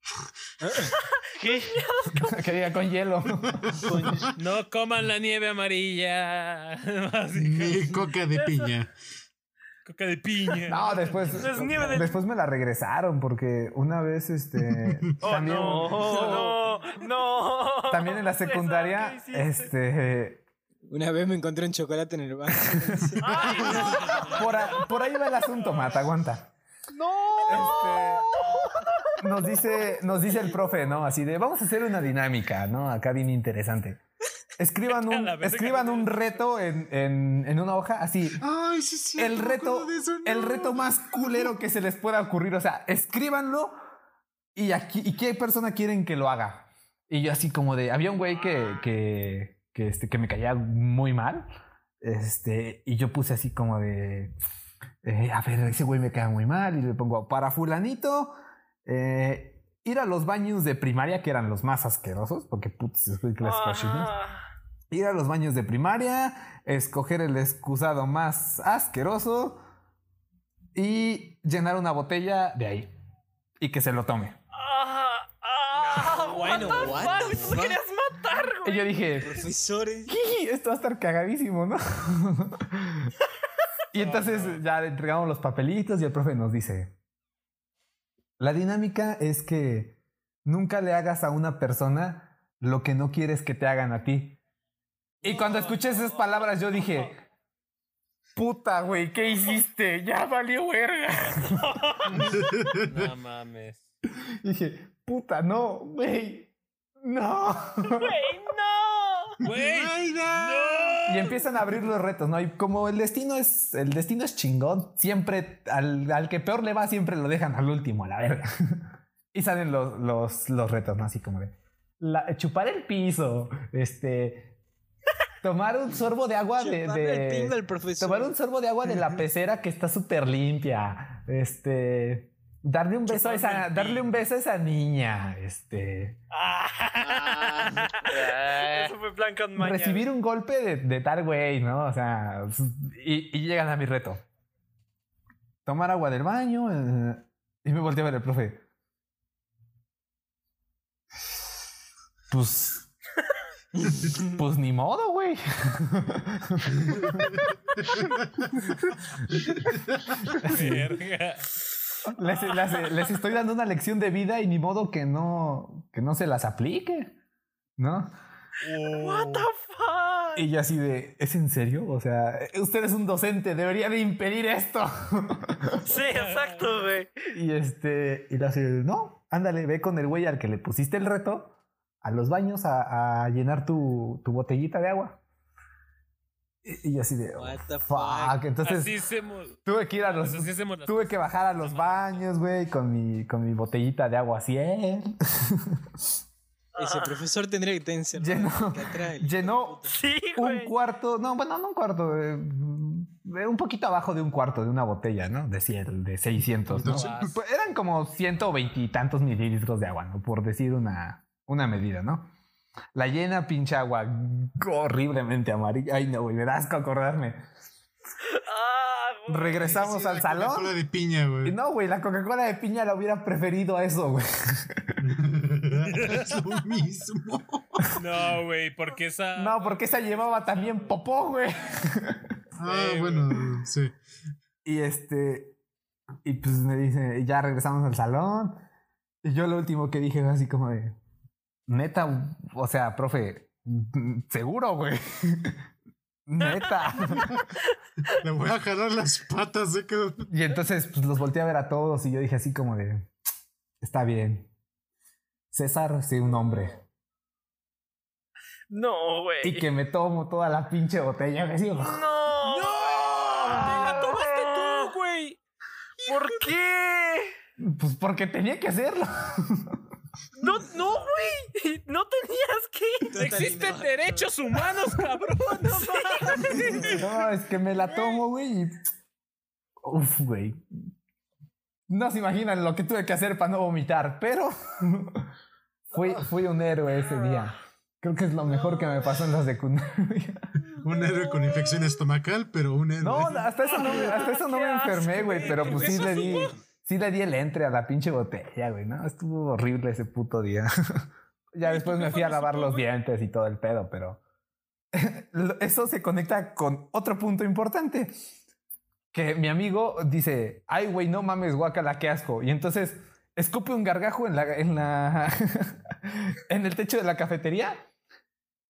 ¿Qué? que diga con hielo. No coman la nieve amarilla. Ni coca de piña. Coca de piña. No, después, Es nieve de- después me la regresaron porque una vez, este, Oh, también, no, no, no. también en la Eso, ¿qué secundaria, este, Una vez me encontré un chocolate en el baño. Por ahí va el asunto, Mata, aguanta. ¡No! Este, nos dice, nos dice el profe, ¿no? Así de, vamos a hacer una dinámica, ¿no? Acá bien interesante. Escriban un, escriban un reto en, en, en una hoja, así, Ay, sí, sí. el reto, eso, el no. reto más culero que se les pueda ocurrir. O sea, escríbanlo y aquí, y qué persona quieren que lo haga. Y yo así como de, había un güey que, que, que, este, que me caía muy mal. Este, y yo puse así como de, eh, a ver, ese güey me cae muy mal. Y le pongo, para fulanito, eh, ir a los baños de primaria, que eran los más asquerosos, porque putz, las cochinas Ah, ir a los baños de primaria, escoger el excusado más asqueroso y llenar una botella de ahí y que se lo tome. ah, ah, bueno, what the fuck? Tú querías matar, Y güey. yo dije, Profesores. "Jiji, esto va a estar cagadísimo, ¿no? y entonces ya le entregamos los papelitos y el profe nos dice, la dinámica es que nunca le hagas a una persona lo que no quieres que te hagan a ti. Y cuando escuché esas palabras yo dije, puta, güey, ¿qué hiciste? Ya valió verga. No mames. dije, puta, no, güey, no. Güey, no. Güey. Ay, no. Y empiezan a abrir los retos, ¿no? Y como el destino es, el destino es chingón, siempre al, al que peor le va, siempre lo dejan al último, a la verga. y salen los, los, los retos, ¿no? Así como de la- chupar el piso, este, tomar un sorbo de agua de, el pingo de al profesor. tomar un sorbo de agua de la pecera que está súper limpia, este, darle un beso a esa, darle un beso a esa niña, este. Ah. Eso fue plan con maña. recibir un golpe de, de tal güey, ¿no? O sea, y, y llegan a mi reto. Tomar agua del baño eh, y me volteé a ver el profe. Pues. Pues ni modo, güey. Verga. Les, les- les estoy dando una lección de vida y ni modo que no, que no se las aplique, ¿no? What the fuck? Y yo así de, ¿es en serio? O sea, usted es un docente, debería de impedir esto. Sí, exacto, güey. y este, y hace, no, ándale, ve con el güey al que le pusiste el reto a los baños a, a llenar tu, tu botellita de agua. Y, yo así de, oh, What the fuck. fuck. Entonces Así hacemos. tuve que ir a los, Así hacemos las tuve que bajar a los baños, güey, con mi, con mi botellita de agua así. ¿eh? Ese profesor tendría que encerrado Llenó- atrás, llenó-. Sí, un cuarto, no, bueno, no un cuarto, eh, un poquito abajo de un cuarto de una botella, ¿no? De 100, de 600, ¿no? Entonces, eran como 120 y tantos mililitros de agua, ¿no? Por decir una, una medida, ¿no? La llena pinche agua horriblemente amarilla. Ay, no, güey, me da asco acordarme. Ah, güey. Regresamos Sí, al la salón. Coca-Cola de piña, Y güey. no, güey, la Coca-Cola de piña la hubiera preferido a eso, güey. es lo mismo. No, güey, porque esa. No, porque esa llevaba también popó, güey. Ah, Sí, bueno, sí. Y este. Y pues me dice, ya regresamos al salón. Y yo lo último que dije fue así como de. Neta, o sea, profe, Seguro, güey. Neta. Le voy a jalar las patas, ¿eh? Que- Y entonces pues, los volteé a ver a todos y yo dije así como de, está bien. César, sí, un hombre. No, güey. Y que me tomo toda la pinche botella. ¡No! ¡No! ¡Te la tomaste tú, güey! ¿Por qué? Pues porque tenía que hacerlo. No, no, güey. No tenías que. Existen derechos humanos, cabrón. No mames. No, es que me la tomo, güey. y- Uf, güey. No se imaginan lo que tuve que hacer para no vomitar, pero fui, fui un héroe ese día. Creo que es lo mejor que me pasó en la secundaria. Un héroe con infección estomacal, pero un héroe. No, hasta eso no me, hasta eso no me enfermé, güey, pero pues sí le di. Sí le di el entre a la pinche botella, güey, ¿no? Estuvo horrible ese puto día. ya después me fui a lavar los dientes y todo el pedo, pero eso se conecta con otro punto importante. Que mi amigo dice, ay, güey, no mames, guacala, qué asco. Y entonces escupe un gargajo en la, en la, en el techo de la cafetería.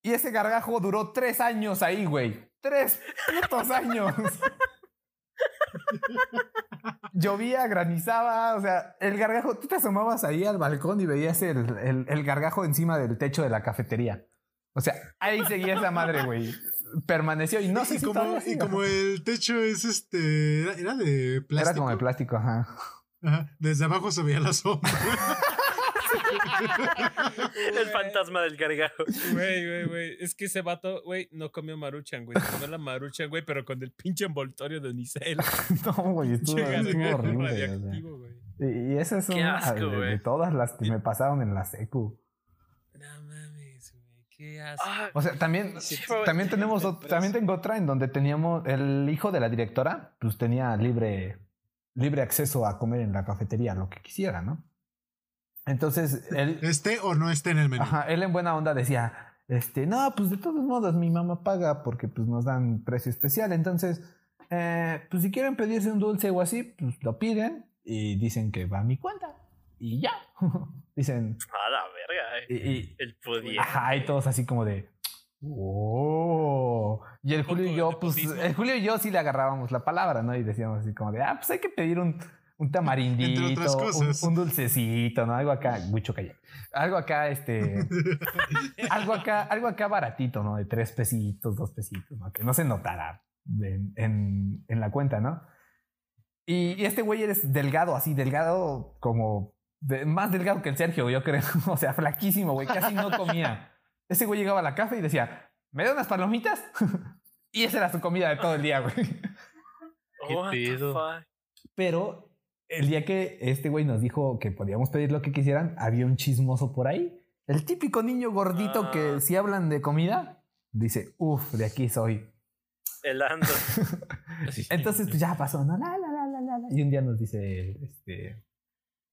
Y ese gargajo duró tres años ahí, güey. Tres putos años. Llovía, granizaba, o sea, el gargajo, tú te asomabas ahí al balcón y veías el, el- el gargajo encima del techo de la cafetería. O sea, ahí seguía esa madre, güey. Permaneció y no sé y si como, y como el techo es este. Era, era de plástico. Era como de plástico, ajá. Ajá, Desde abajo se veía la sombra. El fantasma del gargajo. Güey, güey, güey. Es que ese vato, güey, no comió maruchan, güey. Comió la maruchan, güey, pero con el pinche envoltorio de unicel. No, güey, estuvo, estuvo horrible. o sea. Y, y esa es Qué una asco, de, todas las que me pasaron en la secu. No mames, güey. Qué asco. Ah, O sea, también, también tenemos, también tengo otra en donde teníamos el hijo de la directora, pues tenía libre, libre acceso a comer en la cafetería, lo que quisiera, ¿no? Entonces, él, Esté o no esté en el menú. ajá, él en buena onda decía, este, no, pues de todos modos mi mamá paga porque pues nos dan precio especial, entonces, eh, pues si quieren pedirse un dulce o así, pues lo piden y dicen que va a mi cuenta y ya. dicen, a la verga, eh. y- y, El pudiente. Ajá, y todos así como de. ¡Oh! Y el Julio y yo, pues, el Julio y yo sí le agarrábamos la palabra, ¿no? Y decíamos así como de, ah, pues hay que pedir un, un tamarindito, Entre otras un, cosas. un dulcecito, ¿no? Algo acá, mucho calla. Algo acá, este, algo acá, algo acá baratito, ¿no? De tres pesitos, dos pesitos, ¿no? Que no se notara en, en, en la cuenta, ¿no? Y, y este güey eres delgado, así, delgado como de- más delgado que el Sergio, yo creo. o sea, flaquísimo, güey, casi no comía. Ese güey llegaba a la café y decía, ¿me da unas palomitas? y esa era su comida de todo el día, güey. Pero el día que este güey nos dijo que podíamos pedir lo que quisieran, había un chismoso por ahí. El típico niño gordito Ah. que si hablan de comida, dice, uff, de aquí soy. El Ando. Entonces pues ya pasó, ¿no? La, la, la, la, la, la. Y un día nos dice, este,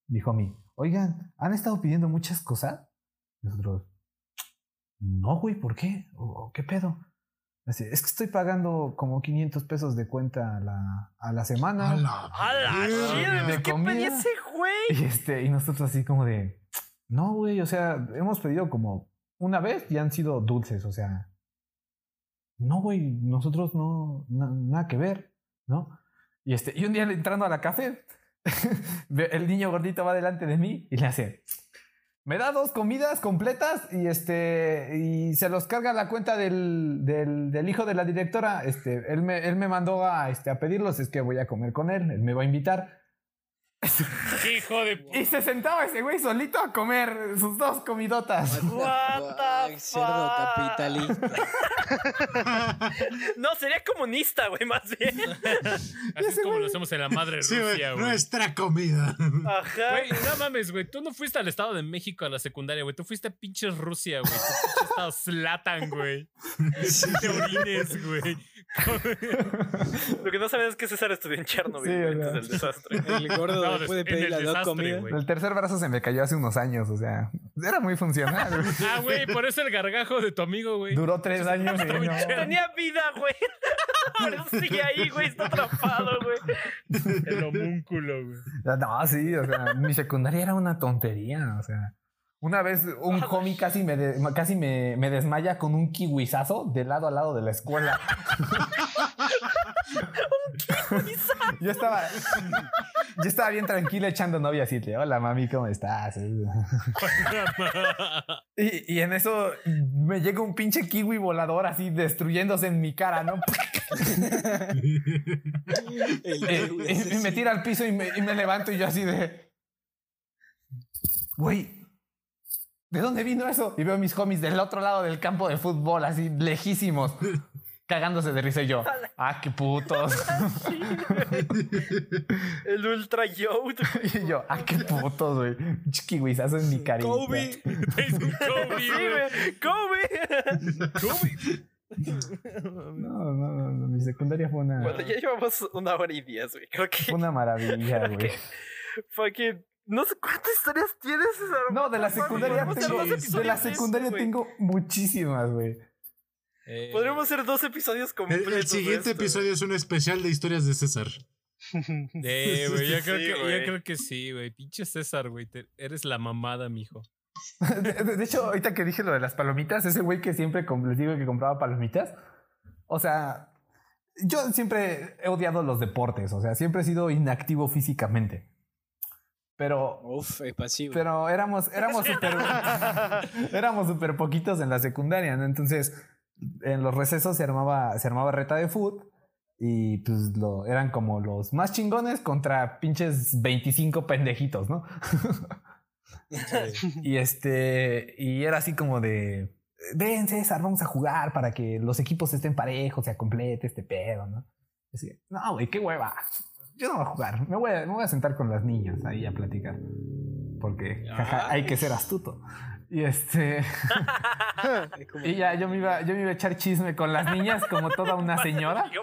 dijo a mí, oigan, ¿han estado pidiendo muchas cosas? Nosotros, no, güey, ¿por qué? ¿O, o qué pedo? Es que estoy pagando como 500 pesos de cuenta a la, a la semana. A la ¡A la verga. shit! De ¿Qué comida. pedía ese güey? Y, este, y nosotros así como de, no, güey, o sea, hemos pedido como una vez y han sido dulces, o sea, no, güey, nosotros no, na- nada que ver, ¿no? Y, este, y un día entrando a la café, el niño gordito va delante de mí y le hace, me da dos comidas completas y este y se los carga la cuenta del, del, del hijo de la directora. Este, él me, él me mandó a, este, a pedirlos, es que voy a comer con él, él me va a invitar. Hijo de Y se sentaba ese güey solito a comer sus dos comidotas. What the cerdo fuck? capitalista. No, sería comunista, güey, más bien. Así es como lo hacemos en la madre Sí, güey, Rusia, güey. nuestra comida. Ajá. Güey, no mames, güey. Tú no fuiste al Estado de México a la secundaria, güey. Tú fuiste a pinches Rusia, güey. Pinche estado Slatan, güey. Te orines, güey. Lo que no sabes es que César estudió en Chernobyl Sí, güey, antes del desastre. El gordo No, después de en pedir dos desastre, comidas. güey. El tercer brazo se me cayó hace unos años, o sea, era muy funcional. Ah, güey, por eso el gargajo de tu amigo, güey. Duró tres años. y no. Tenía vida, güey. Por eso sigue ahí, güey. Está atrapado, güey. El homúnculo, güey. No, sí, o sea, mi secundaria era una tontería, o sea. Una vez un homie casi me, de- casi me, me desmaya con un kiwizazo de lado a lado de la escuela. yo estaba yo estaba bien tranquilo echando novia así, de, hola mami, ¿cómo estás? Y, y en eso me llega un pinche kiwi volador así destruyéndose en mi cara, ¿no? Y, y- y me tira al piso y me, y me levanto y yo así de... Güey, ¿de dónde vino eso? Y veo a mis homies del otro lado del campo de fútbol, así lejísimos, cagándose de risa y yo. Ah, qué putos. El Ultra Yout. y yo, ah, qué putos, güey. Chiquihuizazo en mi carita. Kobe. Kobe, güey. ¡Kobe! No, no, no, no, mi secundaria fue una, Bueno, ya llevamos una hora y diez, güey. Creo que fue una maravilla, güey. fucking... No sé cuántas historias tienes, César. No, de la secundaria tengo, dos de la secundaria tengo muchísimas, güey. Eh, Podríamos hacer dos episodios completos. el siguiente episodio es un especial de historias de César. eh, güey, yo, creo Sí, que, yo güey. creo que sí, güey. Pinche César, güey. eres la mamada, mijo. De, de- de hecho, ahorita que dije lo de las palomitas, ese güey que siempre les digo que compraba palomitas, o sea, yo siempre he odiado los deportes, o sea, siempre he sido inactivo físicamente. Pero, Uf, es pasivo. pero éramos, éramos súper, éramos súper poquitos en la secundaria, ¿no? Entonces, en los recesos se armaba, se armaba reta de foot y pues lo, eran como los más chingones contra pinches 25 pendejitos, ¿no? Y este, y era así como de, ven César, vamos a jugar para que los equipos estén parejos, se complete este pedo, ¿no? Así, no, güey, qué hueva. Yo no voy a jugar, me voy a, me voy a sentar con las niñas ahí a platicar. Porque jaja, hay que ser astuto. Y este, y ya yo me iba, yo me iba a echar chisme con las niñas como toda una señora.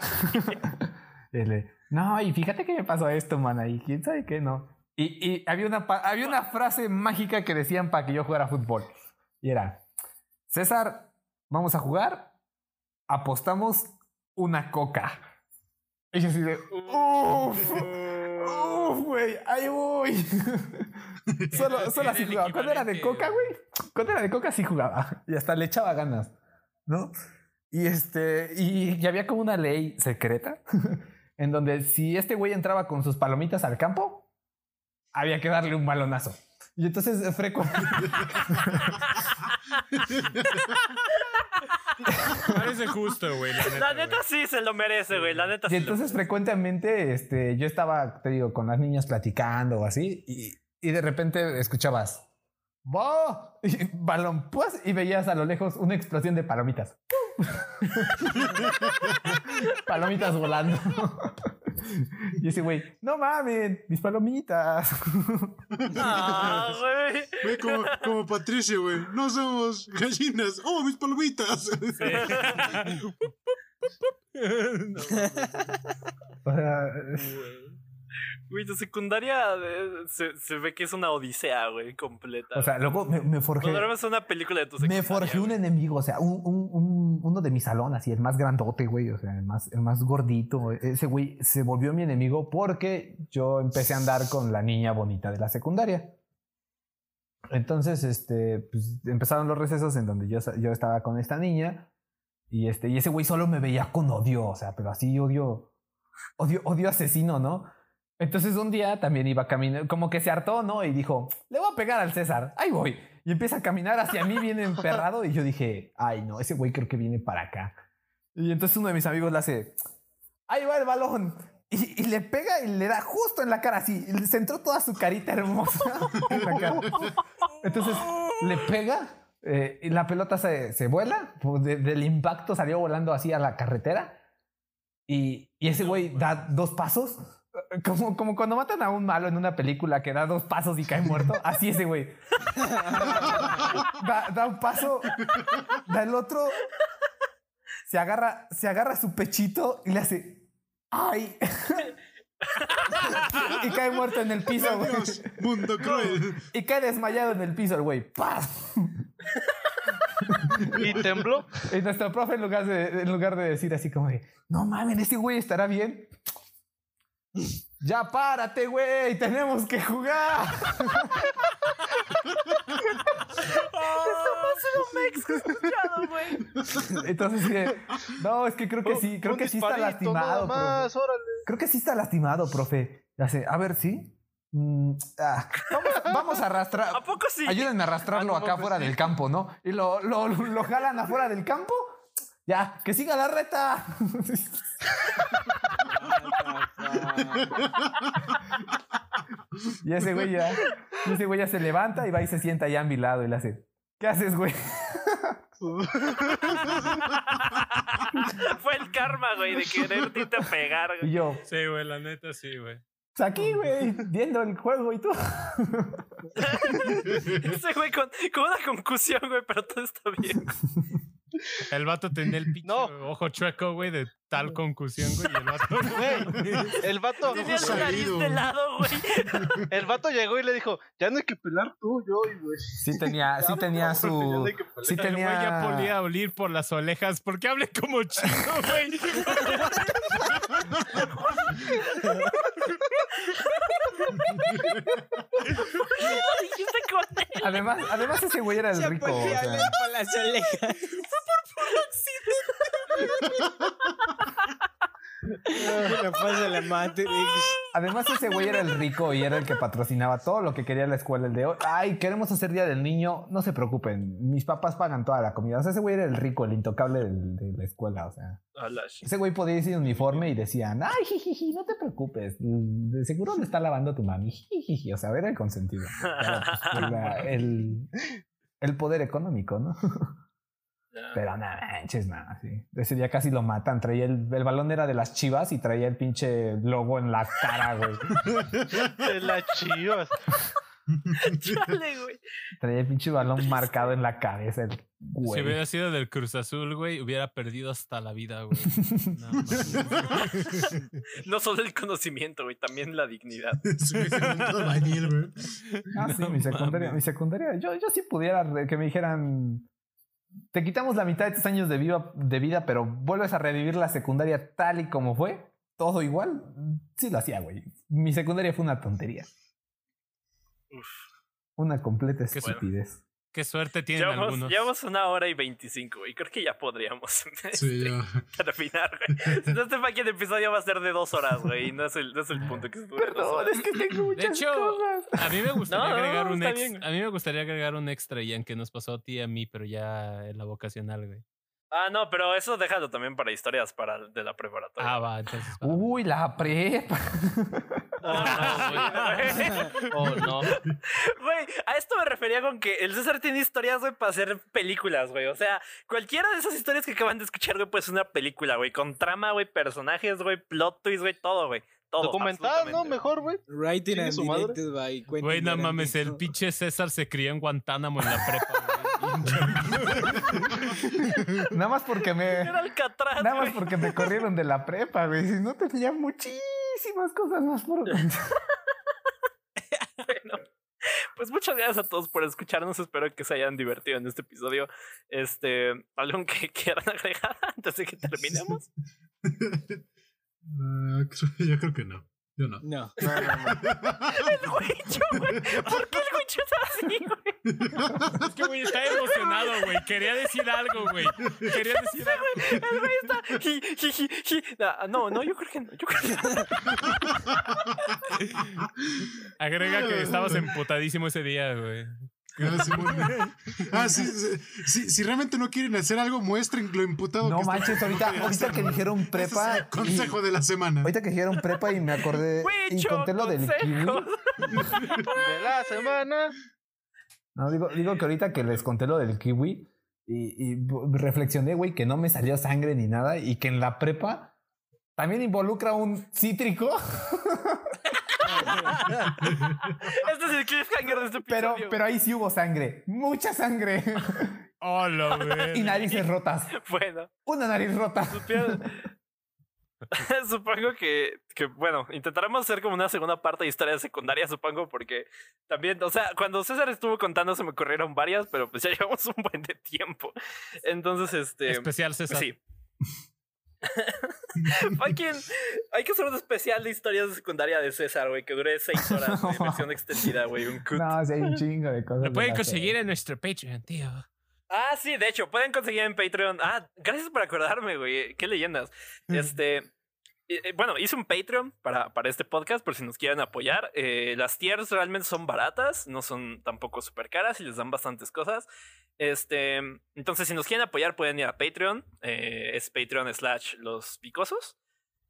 Y le, no, y fíjate que me pasó esto, man, y quién sabe qué no. Y, y había, una, había una frase mágica que decían para que yo jugara fútbol. Y era, César, vamos a jugar, apostamos una coca. Y yo así de, uff, uff, güey, ahí voy. solo solo así jugaba. Cuando era de coca, güey, cuando era de coca sí jugaba. Y hasta le echaba ganas, ¿no? Y este, y, y había como una ley secreta en donde si este güey entraba con sus palomitas al campo, había que darle un balonazo. Y entonces frecuentemente, Parece justo, güey. La neta, La neta güey. sí se lo merece, güey. La neta y sí. entonces frecuentemente este, yo estaba, te digo, con las niñas platicando o así, y, y de repente escuchabas, ¡Bo! Y balón, pues, y veías a lo lejos una explosión de palomitas. palomitas volando. y ese güey, no mames, mis palomitas. Ah, güey. Como, como Patricia, güey. No somos gallinas. ¡Oh, mis palomitas! O sea, Güey, tu secundaria eh, se, se ve que es una odisea, güey, completa. o sea, luego me, me forjé. no duermes una película de tu secundaria. Me forjé un güey. enemigo, o sea, un, un- un- uno de mi salón, así, el más grandote, güey, o sea, el más, el más gordito. Ese güey se volvió mi enemigo porque yo empecé a andar con la niña bonita de la secundaria. Entonces, este, pues empezaron los recesos en donde yo, yo estaba con esta niña y este, y ese güey solo me veía con odio, o sea, pero así odio, odio, odio asesino, ¿no? Entonces un día también iba caminando, como que se hartó, ¿no? Y dijo, le voy a pegar al César, ahí voy. Y empieza a caminar hacia mí bien emperrado y yo dije, ay no, ese güey creo que viene para acá. Y entonces uno de mis amigos le hace, ahí va el balón. Y, le pega y le da justo en la cara así. Le centró toda su carita hermosa. Entonces le pega eh, y la pelota se, se vuela. pues, de- del impacto salió volando así a la carretera. Y, y ese güey da dos pasos. Como, como cuando matan a un malo en una película que da dos pasos y cae muerto. Así ese güey. Da, da un paso, da el otro, se agarra, se agarra su pechito y le hace ¡Ay! y cae muerto en el piso, güey. Mundo cruel. Y cae desmayado en el piso el güey. ¡Paz! Y tembló. Y nuestro profe, en lugar de, en lugar de decir así como de, no mames, este güey estará bien. Ya párate, güey, tenemos que jugar. escuchado, güey. Entonces, sí, no, es que creo que sí, creo que sí está lastimado. más. Creo que sí está lastimado, profe. Ya sé, a ver, ¿sí? Mm, ah, vamos, vamos a arrastrar. ¿A poco sí? Ayúdenme a arrastrarlo Ah, no, acá pues fuera sí. del campo, ¿no? Y lo, lo, lo jalan afuera del campo. Ya, que siga la reta. y ese güey ya, y ese güey ya se levanta y va y se sienta allá a mi lado y le hace, ¿qué haces, güey? Fue el karma, güey, de quererte pegar, Y güey. yo, Sí, güey, la neta sí, güey. pues aquí, güey, viendo el juego y tú. Ese güey con, con una concusión, güey, pero todo está bien. El vato tenía el pinche No. ojo chueco, güey, de tal concusión, güey. Y el vato. Güey, el vato, Tenía la nariz de lado, güey. el vato llegó y le dijo, ya no hay que pelar tú, yo, y güey. Sí tenía, sí tenía no su... hay que pelar. Sí El güey ya tenía... podía olir por las orejas. ¿Por qué hable como chino, güey? Lo dijiste con él. Además, además ese güey era el Se rico. o sea. hablar por las orejas. Le pasa la Matrix. Además, ese güey era el rico y era el que patrocinaba todo lo que quería la escuela. El de hoy, ay, queremos hacer Día del Niño. No se preocupen, mis papás pagan toda la comida. O sea, ese güey era el rico, el intocable del- de la escuela. O sea, ese güey podía ir sin uniforme y decían, ay, jijiji, no te preocupes. De seguro le está lavando tu mami. Jijiji. O sea, era el consentido. Pues, el, el poder económico, ¿no? Pero nada, manches, nada, sí. Ese día casi lo matan. Traía el, el balón era de las chivas y traía el pinche logo en la cara, güey. De las chivas. Chale, güey. Traía el pinche balón marcado en la cabeza, el Si güey. hubiera sido del Cruz Azul, güey, hubiera perdido hasta la vida, güey. No, solo el conocimiento, güey, también la dignidad. Un albañil, güey. Ah, sí, No mi secundaria, mi secundaria. Yo, yo sí pudiera que me dijeran. Te quitamos la mitad de tus años de vida, de vida, pero vuelves a revivir la secundaria tal y como fue. Todo igual. Sí lo hacía, güey. Mi secundaria fue una tontería. Uf. Una completa estupidez. Qué suerte tienen Llevamos, algunos. llevamos una hora y veinticinco, güey. Creo que ya podríamos Sí, este, ya. terminar, güey. No, este fucking episodio va a ser de dos horas, güey. No es el, no es el punto que dos Perdón, horas. es que tengo muchas hecho, cosas. A mí me gustaría No, agregar no, un está ex- bien. a mí me gustaría agregar un extra, Ian, que nos pasó a ti y a mí, pero ya en la vocacional, güey. Ah, no, pero eso déjalo también para historias para de la preparatoria. Ah, va, entonces. va. Uy, la prepa. Oh, no, güey. Oh, no. Güey, a esto me refería con que el César tiene historias, güey, para hacer películas, güey. O sea, cualquiera de esas historias que acaban de escuchar, güey, pues es una película, güey. Con trama, güey, personajes, güey, plot twist, güey, todo, güey. Todo. Documental, ¿no? Mejor, güey. Writing and su madre. directed by Güey, no mames, el pinche César se crió en Guantánamo en la prepa. Nada más porque me. Era Alcatraz, Nada más güey. porque me corrieron de la prepa, güey. Si no tenía muchísimas cosas más por contar. Bueno, pues muchas gracias a todos por escucharnos. Espero que se hayan divertido en este episodio. Este, ¿algo que quieran agregar antes de que terminemos? Yo creo que no. Yo no. No. El Huicho, güey. ¿Por qué el Huicho es así, güey? Es que, güey, está emocionado, güey. Quería decir algo, güey. Quería decir algo. El güey está. No, no, yo creo que no. Yo creo que no. Agrega que estabas emputadísimo ese día, güey. Ah, sí, bueno. Ah, sí, sí, sí, si realmente no quieren hacer algo, muestren lo imputado No que manches, ahorita, ahorita que dijeron es prepa. el consejo de la semana. Ahorita que dijeron prepa y me acordé. y conté lo del kiwi. De la semana. No, digo, digo que ahorita que les conté lo del kiwi y, y reflexioné, güey, que no me salió sangre ni nada y que en la prepa también involucra un cítrico, Este es el cliffhanger de este pero, episodio. pero ahí sí hubo sangre, mucha sangre Hola, güey. y narices rotas. Bueno, Una nariz rota. supieron- supongo que, que, bueno, intentaremos hacer como una segunda parte de historia secundaria, supongo, porque también, o sea, cuando César estuvo contando se me ocurrieron varias, pero pues ya llevamos un buen de tiempo. Entonces, este... Especial César. Sí. Fucking- hay que hacer un especial de historias de secundaria de César, güey, que dure seis horas, güey, versión extendida, güey, un cut. No, sí hay un chingo de cosas. Lo de pueden conseguir en nuestro Patreon, tío. Ah, sí, de hecho, pueden conseguir en Patreon. Ah, gracias por acordarme, güey. Qué leyendas. Este. eh, eh, Bueno, hice un Patreon para, para este podcast por si nos quieren apoyar. Eh, las tiers realmente son baratas, no son tampoco súper caras y les dan bastantes cosas. Este, entonces, si nos quieren apoyar, pueden ir a Patreon. eh, es Patreon slash los picosos.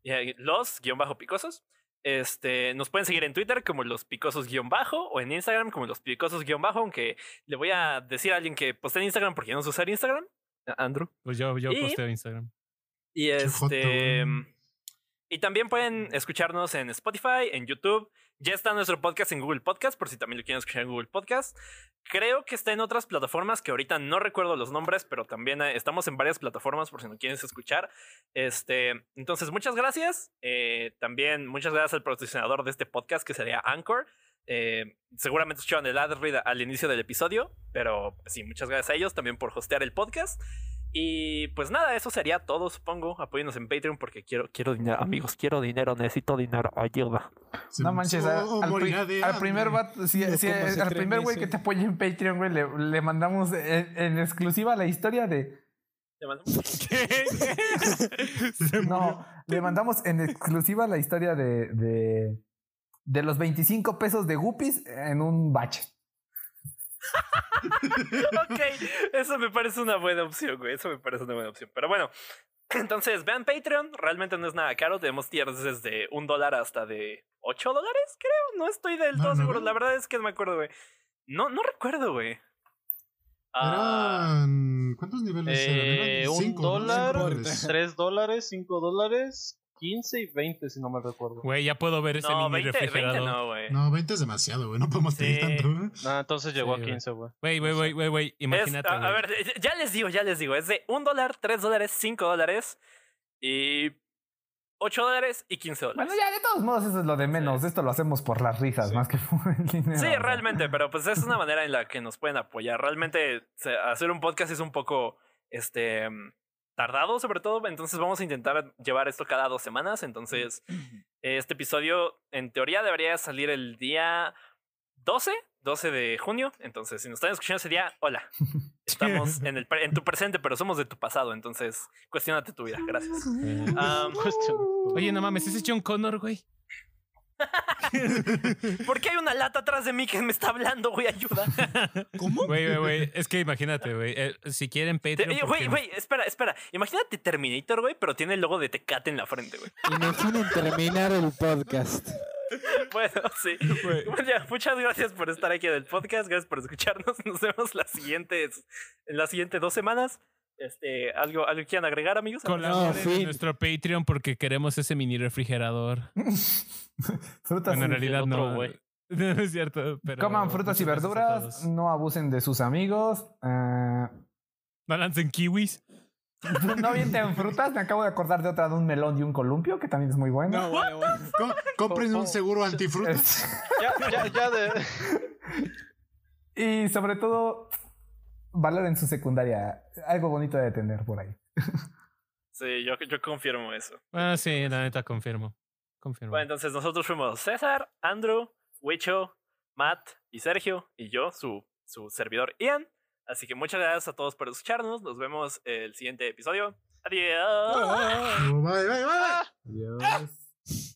ahí, Los guion bajo picosos. Este, nos pueden seguir en Twitter como los picosos guion bajo o en Instagram como los picosos guion bajo, aunque le voy a decir a alguien que posté en Instagram porque no sé usar Instagram. Andrew. Pues yo, yo Y- posteo en Instagram. Y este. Y también pueden escucharnos en Spotify, en YouTube. Ya está nuestro podcast en Google Podcast, por si también lo quieren escuchar en Google Podcast. Creo que está en otras plataformas que ahorita no recuerdo los nombres, pero también eh, estamos en varias plataformas por si no quieres escuchar. Este, entonces, muchas gracias. Eh, también muchas gracias al patrocinador de este podcast, que sería Anchor. Eh, seguramente escucharon el ad read al inicio del episodio, pero sí, muchas gracias a ellos también por hostear el podcast. Y pues nada, eso sería todo, supongo. Apóyenos en Patreon porque quiero, quiero dinero, amigos, quiero dinero, necesito dinero, ayuda. Se- No manches, o- a- o al, pri- primer hambre. vato, sí, No, sí, ¿cómo se al primer güey que te apoya en Patreon, güey, le, le mandamos en, en exclusiva la historia de. Te mando- No, le mandamos en exclusiva la historia de, de, de los 25 pesos de Guppies en un bache. Ok, eso me parece una buena opción, güey. Eso me parece una buena opción. Pero bueno, entonces vean Patreon. Realmente no es nada caro. Tenemos tiers desde un dólar hasta de 8 dólares, creo. No estoy del No, todo no, seguro. no. La verdad es que no me acuerdo, güey. No, no recuerdo, güey. Eran. ¿Cuántos niveles Eh, eran? un Cinco, dólar, cinco dólares. 3 dólares, 5 dólares, 15 y 20, si no me recuerdo. Güey, ya puedo ver ese no, mini 20, 20 refrigerador. no, güey. No, 20 es demasiado, güey. No podemos pedir Sí. tanto. Ah, entonces llegó Sí, a güey. 15, güey. Güey, güey, güey, güey, güey. Es- Imagínate. a, a ver, ya les digo, ya les digo. Es de un dólar, 3 dólares, 5 dólares y 8 dólares y 15 dólares. Bueno, ya de todos modos, eso es lo de menos. Esto lo hacemos por las risas más que por el dinero. Sí, realmente, pero pues es una manera en la que nos pueden apoyar. Realmente hacer un podcast es un poco este tardado, sobre todo. Entonces vamos a intentar llevar esto cada dos semanas. Entonces, este episodio en teoría debería salir el día 12, 12 de junio. Entonces, si nos están escuchando ese día, hola. Estamos en, el, en tu presente, pero somos de tu pasado. Entonces, cuestionate tu vida. Gracias. Oye, no mames, ese es John Connor, güey. ¿Por qué hay una lata atrás de mí que me está hablando, güey? Ayuda. ¿Cómo? Güey, güey, güey. Es que imagínate, güey. eh, si quieren Te- Patreon. eh, ¿por Güey, no? güey, espera, espera. Imagínate Terminator, güey, pero tiene el logo de Tecate en la frente, güey. Imaginen terminar el podcast. Bueno, sí. Güey. Bueno, ya, muchas gracias por estar aquí en el podcast. Gracias por escucharnos. Nos vemos las siguientes, en las siguientes dos semanas. Este, ¿algo, algo quieran agregar, amigos? Colaboren No, fin. en nuestro Patreon porque queremos ese mini refrigerador. frutas Bueno, en realidad otro, no. güey. No es cierto. Pero Coman frutas y verduras, no abusen de sus amigos. No lancen kiwis. no avienten frutas, me acabo de acordar de otra de un melón y un columpio, que también es muy bueno. No, bueno, bueno. Co- compren ¿Cómo? un seguro antifrutas. Ya, ya, ya de. y sobre todo, valoren su secundaria. Algo bonito de tener por ahí. Sí, yo, yo confirmo eso. Bueno, sí, la neta, confirmo. Confirmo. Bueno, entonces nosotros fuimos César, Andrew, Wicho, Matt y Sergio, y yo, su, su servidor Ian. Así que muchas gracias a todos por escucharnos. Nos vemos el siguiente episodio. Adiós. Bye, bye, bye.